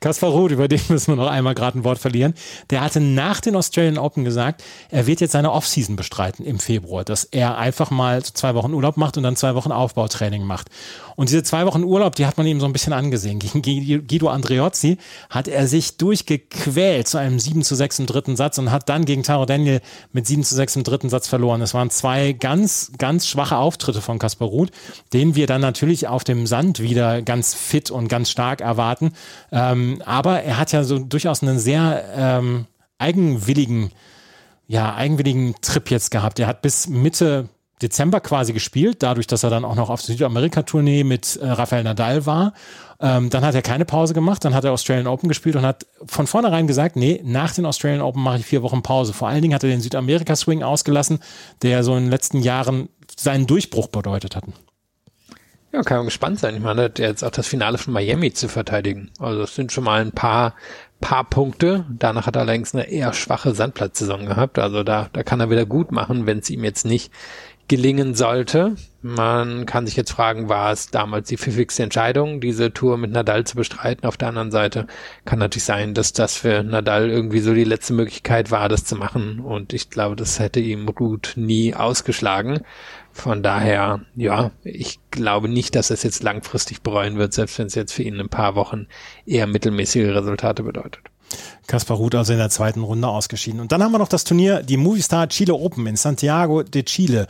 S1: Kaspar Ruth, über den müssen wir noch einmal gerade ein Wort verlieren. Der hatte nach den Australian Open gesagt, er wird jetzt seine Offseason bestreiten im Februar, dass er einfach mal zwei Wochen Urlaub macht und dann zwei Wochen Aufbautraining macht. Und diese zwei Wochen Urlaub, die hat man ihm so ein bisschen angesehen. Gegen Guido Andreozzi hat er sich durchgequält zu einem 7 zu 6 im dritten Satz und hat dann gegen Taro Daniel mit 7 zu 6 im dritten Satz verloren. Es waren zwei ganz, ganz schwache Auftritte von Kaspar Ruth, den wir dann natürlich auf dem Sand wieder ganz fit und ganz stark erwarten. Ähm, aber er hat ja so durchaus einen sehr ähm, eigenwilligen, ja, eigenwilligen Trip jetzt gehabt. Er hat bis Mitte Dezember quasi gespielt, dadurch, dass er dann auch noch auf der Südamerika-Tournee mit äh, Rafael Nadal war. Ähm, dann hat er keine Pause gemacht, dann hat er Australian Open gespielt und hat von vornherein gesagt, nee, nach den Australian Open mache ich vier Wochen Pause. Vor allen Dingen hat er den Südamerika-Swing ausgelassen, der so in den letzten Jahren seinen Durchbruch bedeutet hatten.
S2: Ja, kann man gespannt sein. Ich meine, jetzt auch das Finale von Miami zu verteidigen. Also es sind schon mal ein paar, paar Punkte. Danach hat er allerdings eine eher schwache Sandplatzsaison gehabt. Also da, da kann er wieder gut machen, wenn es ihm jetzt nicht gelingen sollte. Man kann sich jetzt fragen, war es damals die pfiffigste Entscheidung, diese Tour mit Nadal zu bestreiten? Auf der anderen Seite kann natürlich sein, dass das für Nadal irgendwie so die letzte Möglichkeit war, das zu machen. Und ich glaube, das hätte ihm Ruth nie ausgeschlagen. Von daher, ja, ich glaube nicht, dass es jetzt langfristig bereuen wird, selbst wenn es jetzt für ihn ein paar Wochen eher mittelmäßige Resultate bedeutet.
S1: Kaspar Ruth also in der zweiten Runde ausgeschieden. Und dann haben wir noch das Turnier, die Movistar Chile Open in Santiago de Chile.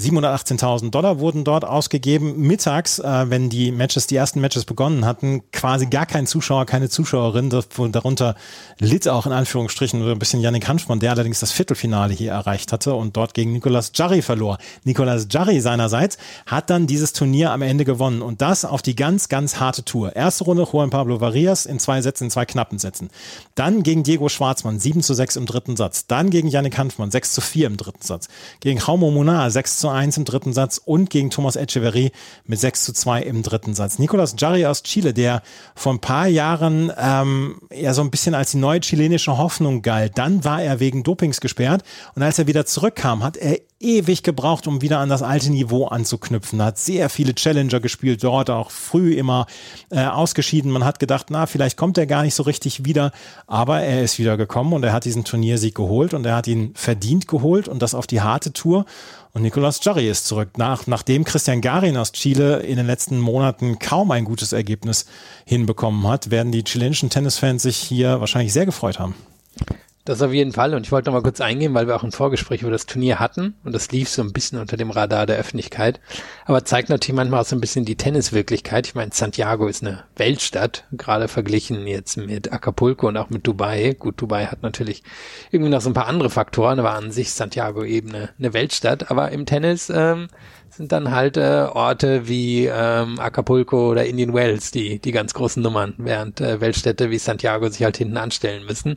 S1: 718.000 Dollar wurden dort ausgegeben. Mittags, äh, wenn die Matches, die ersten Matches begonnen hatten, quasi gar kein Zuschauer, keine Zuschauerin. Darunter litt auch in Anführungsstrichen ein bisschen Yannick Hanfmann, der allerdings das Viertelfinale hier erreicht hatte und dort gegen Nicolas Jarry verlor. Nicolas Jarry seinerseits hat dann dieses Turnier am Ende gewonnen und das auf die ganz, ganz harte Tour. Erste Runde Juan Pablo Varias in zwei Sätzen, in zwei knappen Sätzen. Dann gegen Diego Schwarzmann 7 zu 6 im dritten Satz. Dann gegen Yannick Hanfmann 6 zu 4 im dritten Satz. Gegen Jaume Munar 6 zu 1 im dritten Satz und gegen Thomas Echeverry mit 6 zu 2 im dritten Satz. Nicolas Jarry aus Chile, der vor ein paar Jahren ähm, ja so ein bisschen als die neue chilenische Hoffnung galt. Dann war er wegen Dopings gesperrt und als er wieder zurückkam, hat er ewig gebraucht, um wieder an das alte Niveau anzuknüpfen. Hat sehr viele Challenger gespielt, dort auch früh immer äh, ausgeschieden. Man hat gedacht, na, vielleicht kommt er gar nicht so richtig wieder, aber er ist wieder gekommen und er hat diesen Turniersieg geholt und er hat ihn verdient geholt und das auf die harte Tour. Und Nicolas Jarry ist zurück. Nach, nachdem Christian Garin aus Chile in den letzten Monaten kaum ein gutes Ergebnis hinbekommen hat, werden die chilenischen Tennisfans sich hier wahrscheinlich sehr gefreut haben.
S2: Das auf jeden Fall. Und ich wollte noch mal kurz eingehen, weil wir auch ein Vorgespräch über das Turnier hatten. Und das lief so ein bisschen unter dem Radar der Öffentlichkeit. Aber zeigt natürlich manchmal auch so ein bisschen die Tenniswirklichkeit. Ich meine, Santiago ist eine Weltstadt, gerade verglichen jetzt mit Acapulco und auch mit Dubai. Gut, Dubai hat natürlich irgendwie noch so ein paar andere Faktoren, aber an sich Santiago eben eine, eine Weltstadt. Aber im Tennis ähm, sind dann halt äh, Orte wie ähm, Acapulco oder Indian Wells, die, die ganz großen Nummern, während äh, Weltstädte wie Santiago sich halt hinten anstellen müssen.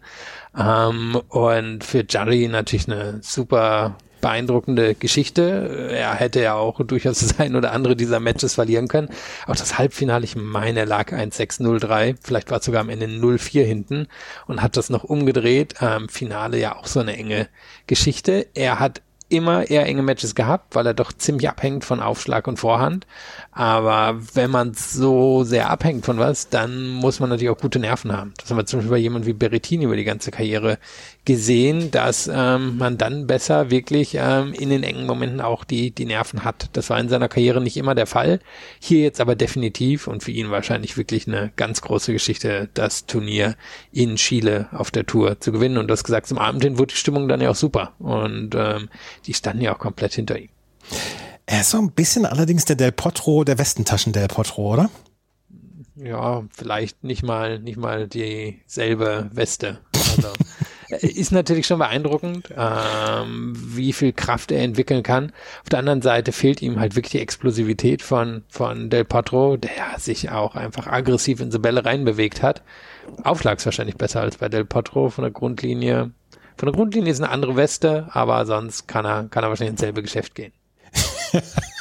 S2: Ähm, und für Jarry natürlich eine super beeindruckende Geschichte. Er hätte ja auch durchaus (laughs) das ein oder andere dieser Matches verlieren können. Auch das Halbfinale, ich meine, lag 1-6-0-3, vielleicht war es sogar am Ende 0-4 hinten und hat das noch umgedreht. Ähm, Finale ja auch so eine enge Geschichte. Er hat immer eher enge Matches gehabt, weil er doch ziemlich abhängt von Aufschlag und Vorhand. Aber wenn man so sehr abhängt von was, dann muss man natürlich auch gute Nerven haben. Das haben wir zum Beispiel bei jemand wie Berrettini über die ganze Karriere gesehen, dass ähm, man dann besser wirklich ähm, in den engen Momenten auch die, die Nerven hat. Das war in seiner Karriere nicht immer der Fall. Hier jetzt aber definitiv und für ihn wahrscheinlich wirklich eine ganz große Geschichte, das Turnier in Chile auf der Tour zu gewinnen. Und du hast gesagt, zum Abend hin wurde die Stimmung dann ja auch super. Und ähm, die standen ja auch komplett hinter ihm.
S1: Er ist so ein bisschen allerdings der Del Potro, der Westentaschen Del Potro, oder?
S2: Ja, vielleicht nicht mal, nicht mal dieselbe Weste. Also, (laughs) ist natürlich schon beeindruckend, ähm, wie viel Kraft er entwickeln kann. Auf der anderen Seite fehlt ihm halt wirklich die Explosivität von, von Del Potro, der sich auch einfach aggressiv in so Bälle reinbewegt hat. Aufschlags wahrscheinlich besser als bei Del Potro von der Grundlinie. Von der Grundlinie ist eine andere Weste, aber sonst kann er, kann er wahrscheinlich ins selbe Geschäft gehen. (laughs)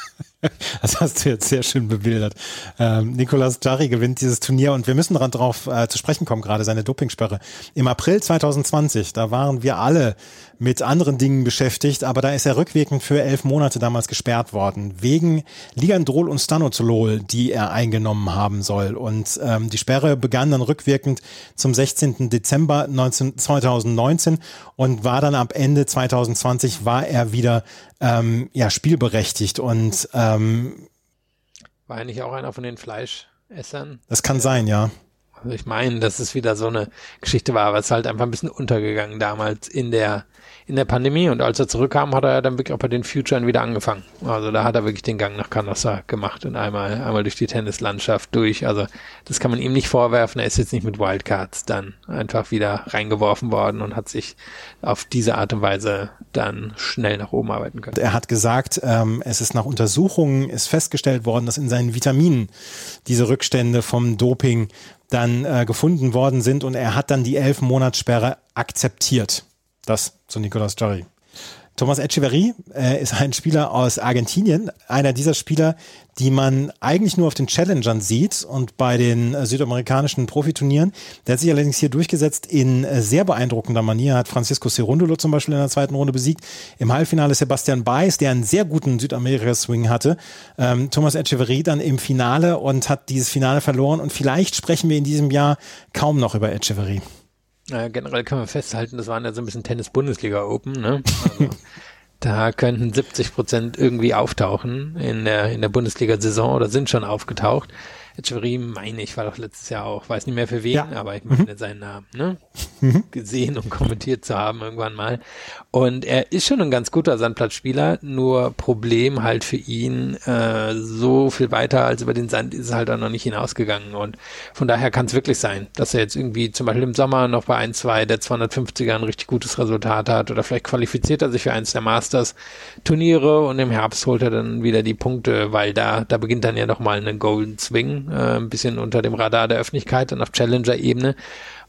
S2: (laughs)
S1: Das hast du jetzt sehr schön bebildert. Ähm, Nicolas Jarry gewinnt dieses Turnier und wir müssen darauf äh, zu sprechen kommen, gerade seine Dopingsperre. Im April 2020, da waren wir alle mit anderen Dingen beschäftigt, aber da ist er rückwirkend für elf Monate damals gesperrt worden, wegen Ligandrol und Stanozolol, die er eingenommen haben soll. Und ähm, die Sperre begann dann rückwirkend zum 16. Dezember 19, 2019 und war dann ab Ende 2020 war er wieder ähm, ja, spielberechtigt und ähm,
S2: war er nicht auch einer von den Fleischessern?
S1: Das kann sein, ja.
S2: Also ich meine, dass es wieder so eine Geschichte war, aber es ist halt einfach ein bisschen untergegangen damals in der in der Pandemie und als er zurückkam, hat er dann wirklich auch bei den Futuren wieder angefangen. Also da hat er wirklich den Gang nach Canossa gemacht und einmal, einmal durch die Tennislandschaft durch. Also das kann man ihm nicht vorwerfen. Er ist jetzt nicht mit Wildcards dann einfach wieder reingeworfen worden und hat sich auf diese Art und Weise dann schnell nach oben arbeiten können.
S1: Er hat gesagt, ähm, es ist nach Untersuchungen ist festgestellt worden, dass in seinen Vitaminen diese Rückstände vom Doping dann äh, gefunden worden sind und er hat dann die elf Monatssperre akzeptiert. Das zu Nicolas Jarry. Thomas Echeverry äh, ist ein Spieler aus Argentinien, einer dieser Spieler, die man eigentlich nur auf den Challengern sieht und bei den äh, südamerikanischen Profiturnieren. Der hat sich allerdings hier durchgesetzt in äh, sehr beeindruckender Manier, hat Francisco Cerundolo zum Beispiel in der zweiten Runde besiegt. Im Halbfinale Sebastian Baez, der einen sehr guten Südamerika-Swing hatte. Ähm, Thomas Echeverry dann im Finale und hat dieses Finale verloren und vielleicht sprechen wir in diesem Jahr kaum noch über Echeverry.
S2: Äh, generell kann man festhalten, das waren ja so ein bisschen Tennis-Bundesliga Open, ne? Also, (laughs) da könnten 70 Prozent irgendwie auftauchen in der, in der Bundesliga-Saison oder sind schon aufgetaucht. Echeverry, meine ich, war doch letztes Jahr auch, weiß nicht mehr für wen, ja. aber ich meine mhm. seinen Namen, ne? Mhm. Gesehen und kommentiert zu haben irgendwann mal. Und er ist schon ein ganz guter Sandplatzspieler, nur Problem halt für ihn, äh, so viel weiter als über den Sand ist es halt auch noch nicht hinausgegangen. Und von daher kann es wirklich sein, dass er jetzt irgendwie zum Beispiel im Sommer noch bei ein, zwei der 250er ein richtig gutes Resultat hat oder vielleicht qualifiziert er sich für eins der Masters Turniere und im Herbst holt er dann wieder die Punkte, weil da, da beginnt dann ja nochmal eine Golden Swing äh, ein bisschen unter dem Radar der Öffentlichkeit und auf Challenger-Ebene.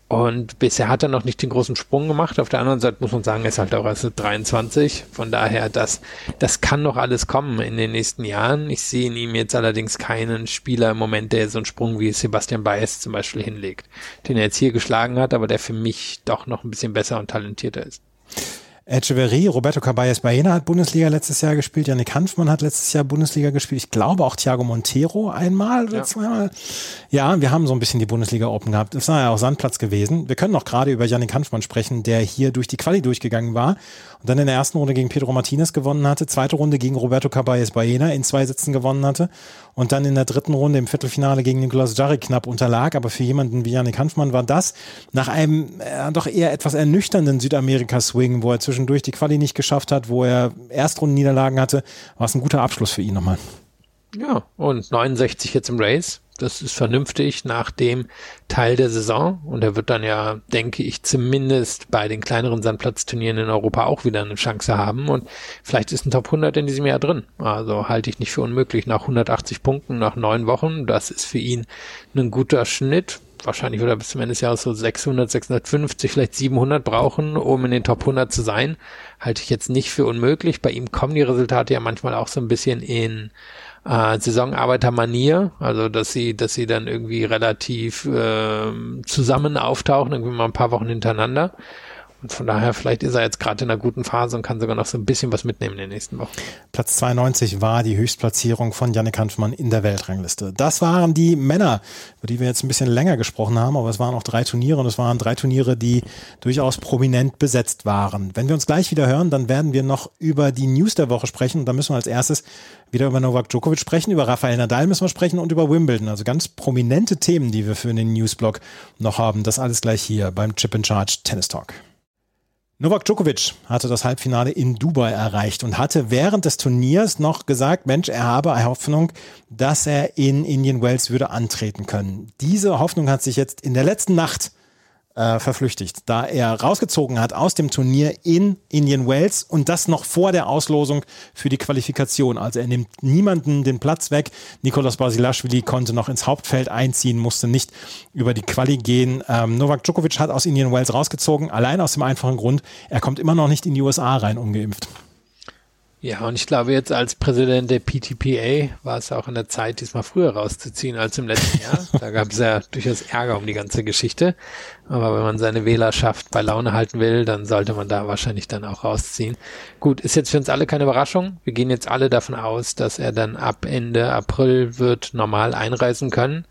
S2: Und bisher hat er noch nicht den großen Sprung gemacht. Auf der anderen Seite muss man sagen, er ist halt auch erst 23. Von daher, das, das kann noch alles kommen in den nächsten Jahren. Ich sehe in ihm jetzt allerdings keinen Spieler im Moment, der so einen Sprung wie Sebastian Baez zum Beispiel hinlegt, den er jetzt hier geschlagen hat, aber der für mich doch noch ein bisschen besser und talentierter ist.
S1: Echeverry, Roberto Caballes Baena hat Bundesliga letztes Jahr gespielt, Janik Hanfmann hat letztes Jahr Bundesliga gespielt, ich glaube auch Thiago Montero einmal oder ja. zweimal. Ja, wir haben so ein bisschen die Bundesliga Open gehabt. Das war ja auch Sandplatz gewesen. Wir können noch gerade über Janik Hanfmann sprechen, der hier durch die Quali durchgegangen war und dann in der ersten Runde gegen Pedro Martinez gewonnen hatte, zweite Runde gegen Roberto Caballes Baena in zwei Sätzen gewonnen hatte und dann in der dritten Runde im Viertelfinale gegen Nicolas Jarry knapp unterlag. Aber für jemanden wie Janik Hanfmann war das nach einem äh, doch eher etwas ernüchternden Südamerika-Swing, wo er zwischendurch die Quali nicht geschafft hat, wo er Erstrundenniederlagen hatte, war es ein guter Abschluss für ihn nochmal.
S2: Ja, und 69 jetzt im Race. Das ist vernünftig nach dem Teil der Saison. Und er wird dann ja, denke ich, zumindest bei den kleineren Sandplatzturnieren in Europa auch wieder eine Chance haben. Und vielleicht ist ein Top 100 in diesem Jahr drin. Also halte ich nicht für unmöglich. Nach 180 Punkten, nach neun Wochen, das ist für ihn ein guter Schnitt wahrscheinlich wird er bis zum Ende des Jahres so 600, 650, vielleicht 700 brauchen, um in den Top 100 zu sein. Halte ich jetzt nicht für unmöglich. Bei ihm kommen die Resultate ja manchmal auch so ein bisschen in äh, Saisonarbeitermanier, also dass sie, dass sie dann irgendwie relativ äh, zusammen auftauchen, irgendwie mal ein paar Wochen hintereinander. Und von daher, vielleicht ist er jetzt gerade in einer guten Phase und kann sogar noch so ein bisschen was mitnehmen in den nächsten Wochen.
S1: Platz 92 war die Höchstplatzierung von Yannick Hanfmann in der Weltrangliste. Das waren die Männer, über die wir jetzt ein bisschen länger gesprochen haben, aber es waren auch drei Turniere und es waren drei Turniere, die durchaus prominent besetzt waren. Wenn wir uns gleich wieder hören, dann werden wir noch über die News der Woche sprechen und da müssen wir als erstes wieder über Novak Djokovic sprechen, über Rafael Nadal müssen wir sprechen und über Wimbledon. Also ganz prominente Themen, die wir für den Newsblog noch haben. Das alles gleich hier beim Chip in Charge Tennis Talk. Novak Djokovic hatte das Halbfinale in Dubai erreicht und hatte während des Turniers noch gesagt, Mensch, er habe Hoffnung, dass er in Indian Wells würde antreten können. Diese Hoffnung hat sich jetzt in der letzten Nacht äh, verflüchtigt, da er rausgezogen hat aus dem Turnier in Indian Wales und das noch vor der Auslosung für die Qualifikation. Also er nimmt niemanden den Platz weg. Nikolaus Basilashvili konnte noch ins Hauptfeld einziehen, musste nicht über die Quali gehen. Ähm, Novak Djokovic hat aus Indian Wales rausgezogen, allein aus dem einfachen Grund, er kommt immer noch nicht in die USA rein ungeimpft.
S2: Ja, und ich glaube jetzt als Präsident der PTPA war es auch an der Zeit, diesmal früher rauszuziehen als im letzten Jahr. (laughs) da gab es ja durchaus Ärger um die ganze Geschichte. Aber wenn man seine Wählerschaft bei Laune halten will, dann sollte man da wahrscheinlich dann auch rausziehen. Gut, ist jetzt für uns alle keine Überraschung. Wir gehen jetzt alle davon aus, dass er dann ab Ende April wird normal einreisen können.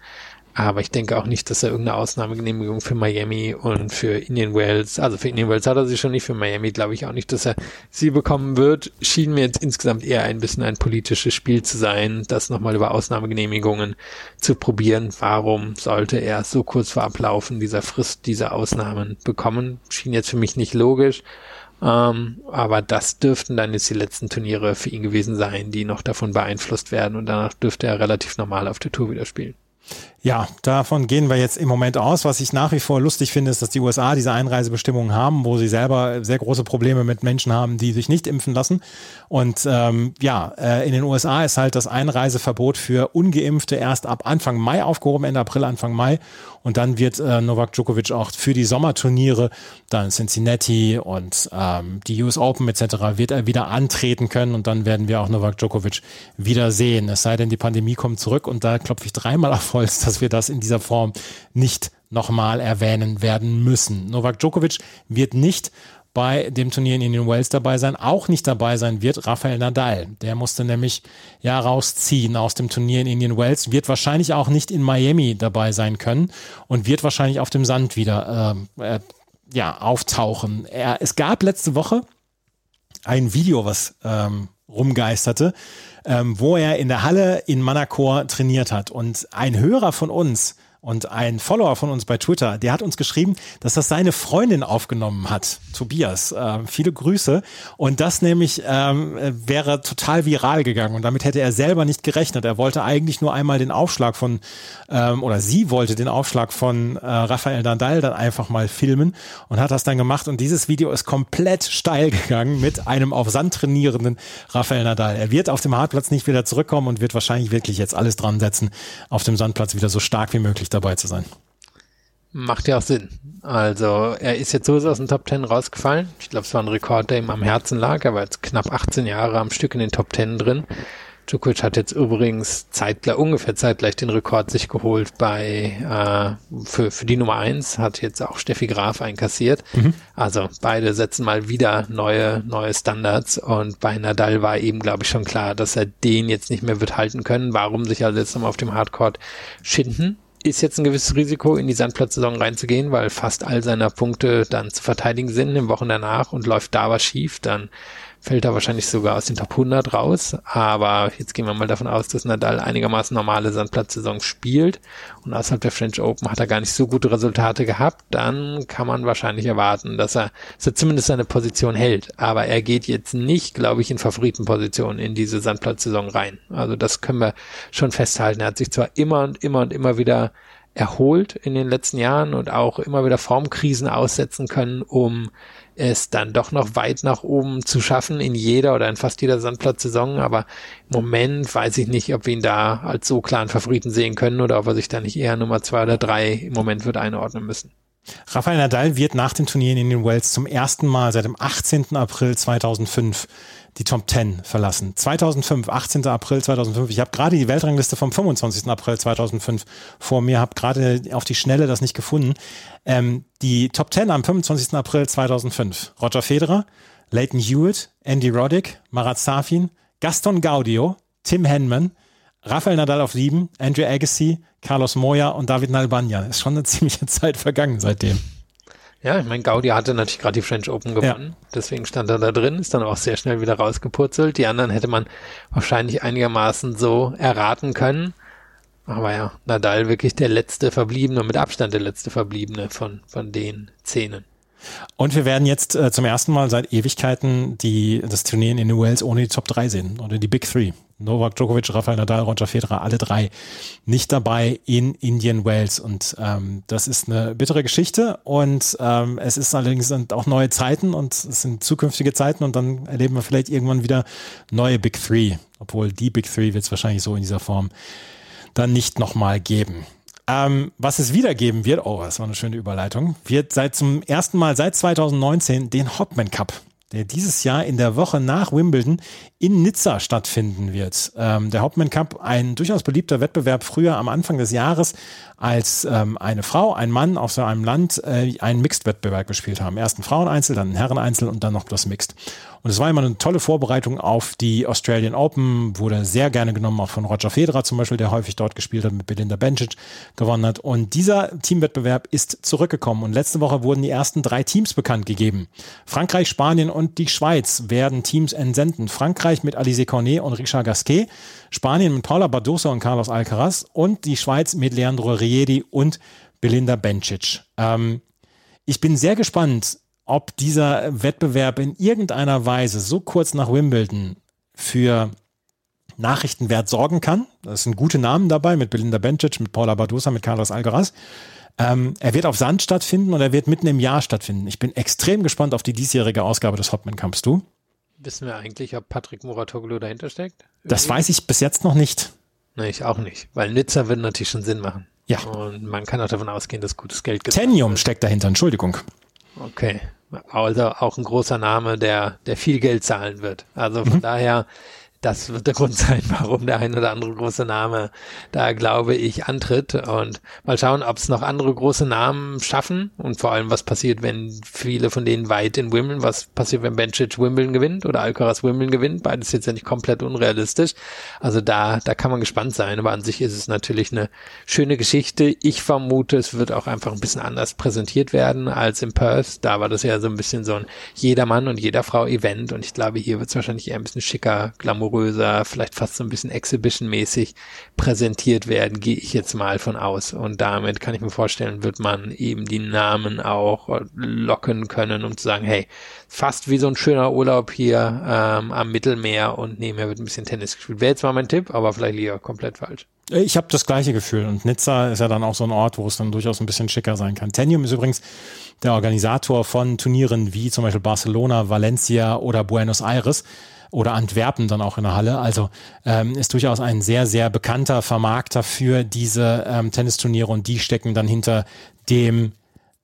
S2: Aber ich denke auch nicht, dass er irgendeine Ausnahmegenehmigung für Miami und für Indian Wells, also für Indian Wells hat er sie schon nicht, für Miami glaube ich auch nicht, dass er sie bekommen wird. Schien mir jetzt insgesamt eher ein bisschen ein politisches Spiel zu sein, das nochmal über Ausnahmegenehmigungen zu probieren. Warum sollte er so kurz vor Ablaufen dieser Frist diese Ausnahmen bekommen? Schien jetzt für mich nicht logisch. Ähm, aber das dürften dann jetzt die letzten Turniere für ihn gewesen sein, die noch davon beeinflusst werden und danach dürfte er relativ normal auf der Tour wieder spielen.
S1: Ja, davon gehen wir jetzt im Moment aus. Was ich nach wie vor lustig finde, ist, dass die USA diese Einreisebestimmungen haben, wo sie selber sehr große Probleme mit Menschen haben, die sich nicht impfen lassen. Und ähm, ja, äh, in den USA ist halt das Einreiseverbot für Ungeimpfte erst ab Anfang Mai aufgehoben, Ende April, Anfang Mai. Und dann wird äh, Novak Djokovic auch für die Sommerturniere, dann Cincinnati und ähm, die US Open etc., wird er wieder antreten können und dann werden wir auch Novak Djokovic wieder sehen. Es sei denn, die Pandemie kommt zurück und da klopfe ich dreimal auf Holz, dass wir das in dieser Form nicht nochmal erwähnen werden müssen. Novak Djokovic wird nicht bei dem Turnier in Indian Wells dabei sein. Auch nicht dabei sein wird Rafael Nadal. Der musste nämlich ja rausziehen aus dem Turnier in Indian Wells, wird wahrscheinlich auch nicht in Miami dabei sein können und wird wahrscheinlich auf dem Sand wieder äh, äh, ja, auftauchen. Er, es gab letzte Woche ein Video, was ähm, rumgeisterte, ähm, wo er in der Halle in Manacor trainiert hat. Und ein Hörer von uns und ein Follower von uns bei Twitter, der hat uns geschrieben, dass das seine Freundin aufgenommen hat, Tobias. Äh, viele Grüße. Und das nämlich ähm, wäre total viral gegangen. Und damit hätte er selber nicht gerechnet. Er wollte eigentlich nur einmal den Aufschlag von, ähm, oder sie wollte den Aufschlag von äh, Rafael Nadal dann einfach mal filmen und hat das dann gemacht. Und dieses Video ist komplett steil gegangen mit einem auf Sand trainierenden Rafael Nadal. Er wird auf dem Hartplatz nicht wieder zurückkommen und wird wahrscheinlich wirklich jetzt alles dran setzen, auf dem Sandplatz wieder so stark wie möglich dabei zu sein.
S2: Macht ja auch Sinn. Also er ist jetzt sowieso aus dem Top Ten rausgefallen. Ich glaube, es war ein Rekord, der ihm am Herzen lag. Er war jetzt knapp 18 Jahre am Stück in den Top Ten drin. Djokovic hat jetzt übrigens zeitgleich, ungefähr zeitgleich den Rekord sich geholt bei äh, für, für die Nummer eins hat jetzt auch Steffi Graf einkassiert. Mhm. Also beide setzen mal wieder neue, neue Standards und bei Nadal war eben, glaube ich, schon klar, dass er den jetzt nicht mehr wird halten können. Warum sich also jetzt nochmal auf dem Hardcourt schinden? Ist jetzt ein gewisses Risiko, in die Sandplatzsaison reinzugehen, weil fast all seiner Punkte dann zu verteidigen sind im Wochen danach und läuft da was schief, dann fällt er wahrscheinlich sogar aus den Top 100 raus. Aber jetzt gehen wir mal davon aus, dass Nadal einigermaßen normale Sandplatzsaison spielt und außerhalb der French Open hat er gar nicht so gute Resultate gehabt. Dann kann man wahrscheinlich erwarten, dass er, dass er zumindest seine Position hält. Aber er geht jetzt nicht, glaube ich, in Favoritenposition in diese Sandplatzsaison rein. Also das können wir schon festhalten. Er hat sich zwar immer und immer und immer wieder erholt in den letzten Jahren und auch immer wieder Formkrisen aussetzen können, um es dann doch noch weit nach oben zu schaffen in jeder oder in fast jeder Sandplatzsaison. Aber im Moment weiß ich nicht, ob wir ihn da als so klaren Favoriten sehen können oder ob er sich da nicht eher Nummer zwei oder drei im Moment wird einordnen müssen.
S1: Rafael Nadal wird nach den Turnieren in den Wells zum ersten Mal seit dem 18. April 2005 die Top 10 verlassen. 2005, 18. April 2005. Ich habe gerade die Weltrangliste vom 25. April 2005 vor mir, habe gerade auf die Schnelle das nicht gefunden. Ähm, die Top 10 am 25. April 2005. Roger Federer, Leighton Hewitt, Andy Roddick, Marat Safin, Gaston Gaudio, Tim Henman, Rafael Nadal auf 7, Andrew Agassi, Carlos Moya und David Nalbanyan. Ist schon eine (laughs) ziemliche Zeit vergangen seitdem.
S2: Ja, ich meine, Gaudi hatte natürlich gerade die French Open gewonnen. Ja. Deswegen stand er da drin, ist dann auch sehr schnell wieder rausgepurzelt. Die anderen hätte man wahrscheinlich einigermaßen so erraten können. Aber ja, Nadal wirklich der letzte Verbliebene, mit Abstand der letzte Verbliebene von, von den Szenen.
S1: Und wir werden jetzt äh, zum ersten Mal seit Ewigkeiten die, das Turnier in den Wales ohne die Top 3 sehen oder die Big Three. Novak Djokovic, Rafael Nadal, Roger Federer, alle drei nicht dabei in Indian Wales. Und ähm, das ist eine bittere Geschichte. Und ähm, es ist allerdings auch neue Zeiten und es sind zukünftige Zeiten. Und dann erleben wir vielleicht irgendwann wieder neue Big Three. Obwohl die Big Three wird es wahrscheinlich so in dieser Form dann nicht nochmal geben. Ähm, was es wieder geben wird, oh, das war eine schöne Überleitung, wird seit zum ersten Mal seit 2019 den Hopman Cup der dieses Jahr in der Woche nach Wimbledon in Nizza stattfinden wird. Ähm, der Hauptmann Cup, ein durchaus beliebter Wettbewerb früher am Anfang des Jahres, als ähm, eine Frau, ein Mann aus so einem Land äh, einen Mixed-Wettbewerb gespielt haben. Erst ein Fraueneinzel, dann ein Herreneinzel und dann noch plus Mixed. Und es war immer eine tolle Vorbereitung auf die Australian Open, wurde sehr gerne genommen, auch von Roger Federer zum Beispiel, der häufig dort gespielt hat, mit Belinda Bencic gewonnen hat. Und dieser Teamwettbewerb ist zurückgekommen. Und letzte Woche wurden die ersten drei Teams bekannt gegeben. Frankreich, Spanien und die Schweiz werden Teams entsenden. Frankreich mit Alice Cornet und Richard Gasquet, Spanien mit Paula Badosa und Carlos Alcaraz und die Schweiz mit Leandro Riedi und Belinda Bencic. Ähm, ich bin sehr gespannt, ob dieser Wettbewerb in irgendeiner Weise so kurz nach Wimbledon für Nachrichtenwert sorgen kann. Das sind gute Namen dabei mit Belinda Bencic, mit Paula Badosa, mit Carlos Alcaraz. Ähm, er wird auf Sand stattfinden und er wird mitten im Jahr stattfinden. Ich bin extrem gespannt auf die diesjährige Ausgabe des Hopman Cups. Du?
S2: Wissen wir eigentlich, ob Patrick Muratoglu dahinter steckt?
S1: Das weiß ich bis jetzt noch nicht.
S2: Nee, ich auch nicht, weil Nizza würde natürlich schon Sinn machen.
S1: Ja.
S2: Und man kann auch davon ausgehen, dass gutes Geld
S1: Tenium steckt dahinter, Entschuldigung.
S2: Okay. Also auch ein großer Name, der, der viel Geld zahlen wird. Also von mhm. daher das wird der Grund sein, warum der ein oder andere große Name da, glaube ich, antritt. Und mal schauen, ob es noch andere große Namen schaffen und vor allem, was passiert, wenn viele von denen weit in Wimbledon, was passiert, wenn Bencic Wimbledon gewinnt oder Alcaraz Wimbledon gewinnt. Beides jetzt ja nicht komplett unrealistisch. Also da, da kann man gespannt sein. Aber an sich ist es natürlich eine schöne Geschichte. Ich vermute, es wird auch einfach ein bisschen anders präsentiert werden als in Perth. Da war das ja so ein bisschen so ein jedermann und jeder Frau Event. Und ich glaube, hier wird es wahrscheinlich eher ein bisschen schicker, glamour glamouröser, vielleicht fast so ein bisschen Exhibition-mäßig präsentiert werden, gehe ich jetzt mal von aus. Und damit kann ich mir vorstellen, wird man eben die Namen auch locken können, um zu sagen, hey, fast wie so ein schöner Urlaub hier ähm, am Mittelmeer und nebenher wird ein bisschen Tennis gespielt. Wäre jetzt mein Tipp, aber vielleicht lieber komplett falsch.
S1: Ich habe das gleiche Gefühl und Nizza ist ja dann auch so ein Ort, wo es dann durchaus ein bisschen schicker sein kann. Tenium ist übrigens der Organisator von Turnieren wie zum Beispiel Barcelona, Valencia oder Buenos Aires oder Antwerpen dann auch in der Halle. Also ähm, ist durchaus ein sehr, sehr bekannter Vermarkter für diese ähm, Tennisturniere und die stecken dann hinter dem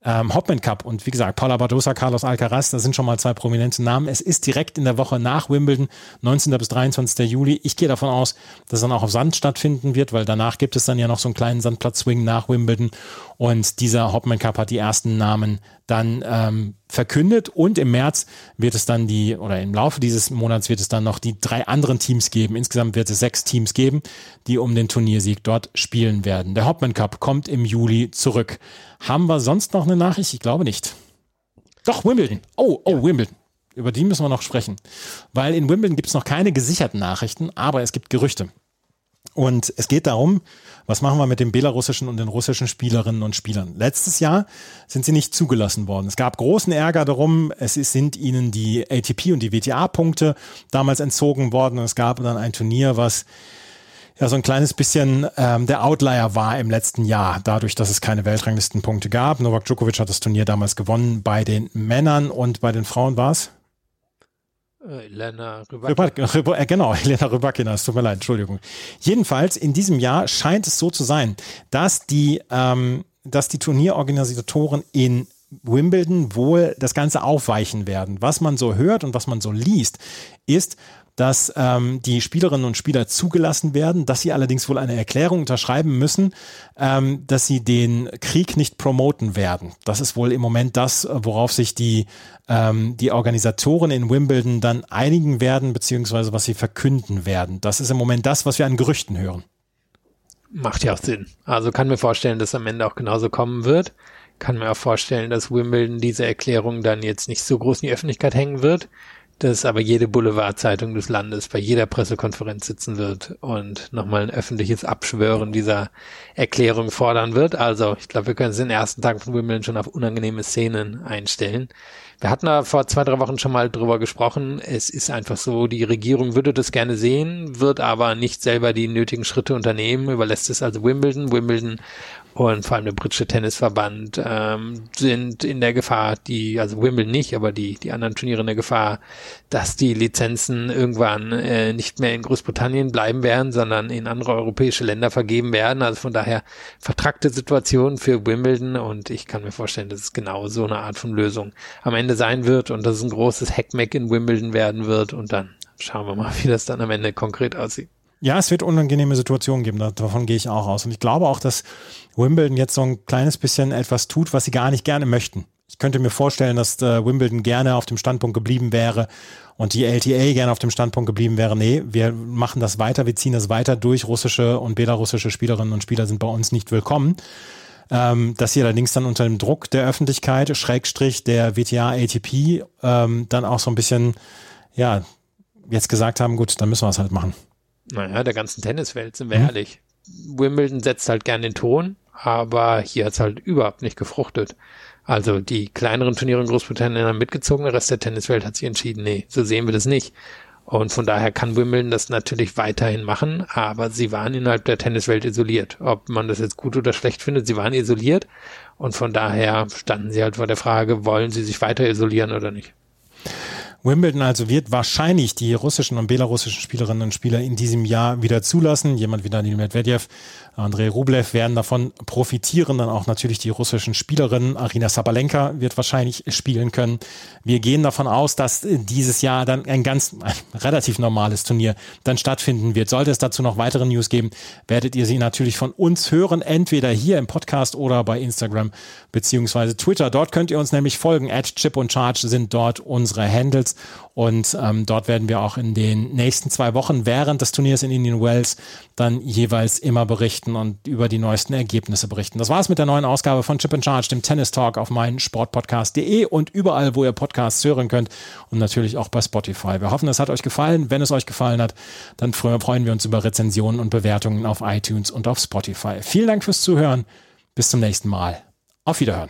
S1: ähm, Hopman Cup und wie gesagt, Paula Badosa, Carlos Alcaraz, das sind schon mal zwei prominente Namen. Es ist direkt in der Woche nach Wimbledon, 19. bis 23. Juli. Ich gehe davon aus, dass es dann auch auf Sand stattfinden wird, weil danach gibt es dann ja noch so einen kleinen Sandplatz-Swing nach Wimbledon und dieser Hopman Cup hat die ersten Namen dann ähm, verkündet und im März wird es dann die, oder im Laufe dieses Monats wird es dann noch die drei anderen Teams geben. Insgesamt wird es sechs Teams geben, die um den Turniersieg dort spielen werden. Der Hopman Cup kommt im Juli zurück. Haben wir sonst noch eine Nachricht? Ich glaube nicht. Doch, Wimbledon. Oh, oh, ja. Wimbledon. Über die müssen wir noch sprechen. Weil in Wimbledon gibt es noch keine gesicherten Nachrichten, aber es gibt Gerüchte. Und es geht darum, was machen wir mit den belarussischen und den russischen Spielerinnen und Spielern? Letztes Jahr sind sie nicht zugelassen worden. Es gab großen Ärger darum. Es sind ihnen die ATP und die WTA-Punkte damals entzogen worden. Und es gab dann ein Turnier, was ja so ein kleines bisschen ähm, der Outlier war im letzten Jahr, dadurch, dass es keine Weltranglistenpunkte gab. Novak Djokovic hat das Turnier damals gewonnen. Bei den Männern und bei den Frauen war es?
S2: Elena Rybakina. (laughs)
S1: Rybak, äh, genau, (laughs) Elena Rybakina, es tut mir leid, Entschuldigung. Jedenfalls, in diesem Jahr scheint es so zu sein, dass die, ähm, dass die Turnierorganisatoren in Wimbledon wohl das Ganze aufweichen werden. Was man so hört und was man so liest, ist, dass ähm, die Spielerinnen und Spieler zugelassen werden, dass sie allerdings wohl eine Erklärung unterschreiben müssen, ähm, dass sie den Krieg nicht promoten werden. Das ist wohl im Moment das, worauf sich die, ähm, die Organisatoren in Wimbledon dann einigen werden, beziehungsweise was sie verkünden werden. Das ist im Moment das, was wir an Gerüchten hören.
S2: Macht ja auch Sinn. Also kann mir vorstellen, dass am Ende auch genauso kommen wird. Kann mir auch vorstellen, dass Wimbledon diese Erklärung dann jetzt nicht so groß in die Öffentlichkeit hängen wird dass aber jede Boulevardzeitung des Landes bei jeder Pressekonferenz sitzen wird und nochmal ein öffentliches Abschwören dieser Erklärung fordern wird. Also ich glaube, wir können es den ersten Tagen von Wimbledon schon auf unangenehme Szenen einstellen. Wir hatten da vor zwei, drei Wochen schon mal drüber gesprochen. Es ist einfach so, die Regierung würde das gerne sehen, wird aber nicht selber die nötigen Schritte unternehmen, überlässt es also Wimbledon. Wimbledon und vor allem der britische Tennisverband ähm, sind in der Gefahr, die, also Wimbledon nicht, aber die, die anderen Turniere in der Gefahr, dass die Lizenzen irgendwann äh, nicht mehr in Großbritannien bleiben werden, sondern in andere europäische Länder vergeben werden. Also von daher vertrackte Situation für Wimbledon und ich kann mir vorstellen, dass es genau so eine Art von Lösung am Ende sein wird und dass es ein großes Hackmack in Wimbledon werden wird und dann schauen wir mal, (laughs) wie das dann am Ende konkret aussieht.
S1: Ja, es wird unangenehme Situationen geben, davon gehe ich auch aus. Und ich glaube auch, dass Wimbledon jetzt so ein kleines bisschen etwas tut, was sie gar nicht gerne möchten. Ich könnte mir vorstellen, dass äh, Wimbledon gerne auf dem Standpunkt geblieben wäre und die LTA gerne auf dem Standpunkt geblieben wäre, nee, wir machen das weiter, wir ziehen das weiter durch. Russische und belarussische Spielerinnen und Spieler sind bei uns nicht willkommen. Ähm, dass sie allerdings dann unter dem Druck der Öffentlichkeit, Schrägstrich der WTA ATP, ähm, dann auch so ein bisschen, ja, jetzt gesagt haben, gut, dann müssen wir es halt machen.
S2: Naja, der ganzen Tenniswelt, sind wir mhm. ehrlich. Wimbledon setzt halt gern den Ton, aber hier hat's halt überhaupt nicht gefruchtet. Also die kleineren Turniere in Großbritannien haben mitgezogen, der Rest der Tenniswelt hat sich entschieden, nee, so sehen wir das nicht. Und von daher kann Wimbledon das natürlich weiterhin machen, aber sie waren innerhalb der Tenniswelt isoliert. Ob man das jetzt gut oder schlecht findet, sie waren isoliert und von daher standen sie halt vor der Frage, wollen sie sich weiter isolieren oder nicht.
S1: Wimbledon also wird wahrscheinlich die russischen und belarussischen Spielerinnen und Spieler in diesem Jahr wieder zulassen. Jemand wie Daniel Medvedev, Andrei Rublev werden davon profitieren. Dann auch natürlich die russischen Spielerinnen. Arina Sabalenka wird wahrscheinlich spielen können. Wir gehen davon aus, dass dieses Jahr dann ein ganz ein relativ normales Turnier dann stattfinden wird. Sollte es dazu noch weitere News geben, werdet ihr sie natürlich von uns hören, entweder hier im Podcast oder bei Instagram beziehungsweise Twitter. Dort könnt ihr uns nämlich folgen. At Chip und Charge sind dort unsere Handles und ähm, dort werden wir auch in den nächsten zwei Wochen während des Turniers in Indian Wells dann jeweils immer berichten und über die neuesten Ergebnisse berichten. Das war's mit der neuen Ausgabe von Chip and Charge, dem Tennis Talk auf meinen Sportpodcast.de und überall, wo ihr Podcasts hören könnt und natürlich auch bei Spotify. Wir hoffen, es hat euch gefallen. Wenn es euch gefallen hat, dann freuen wir uns über Rezensionen und Bewertungen auf iTunes und auf Spotify. Vielen Dank fürs Zuhören. Bis zum nächsten Mal. Auf Wiederhören.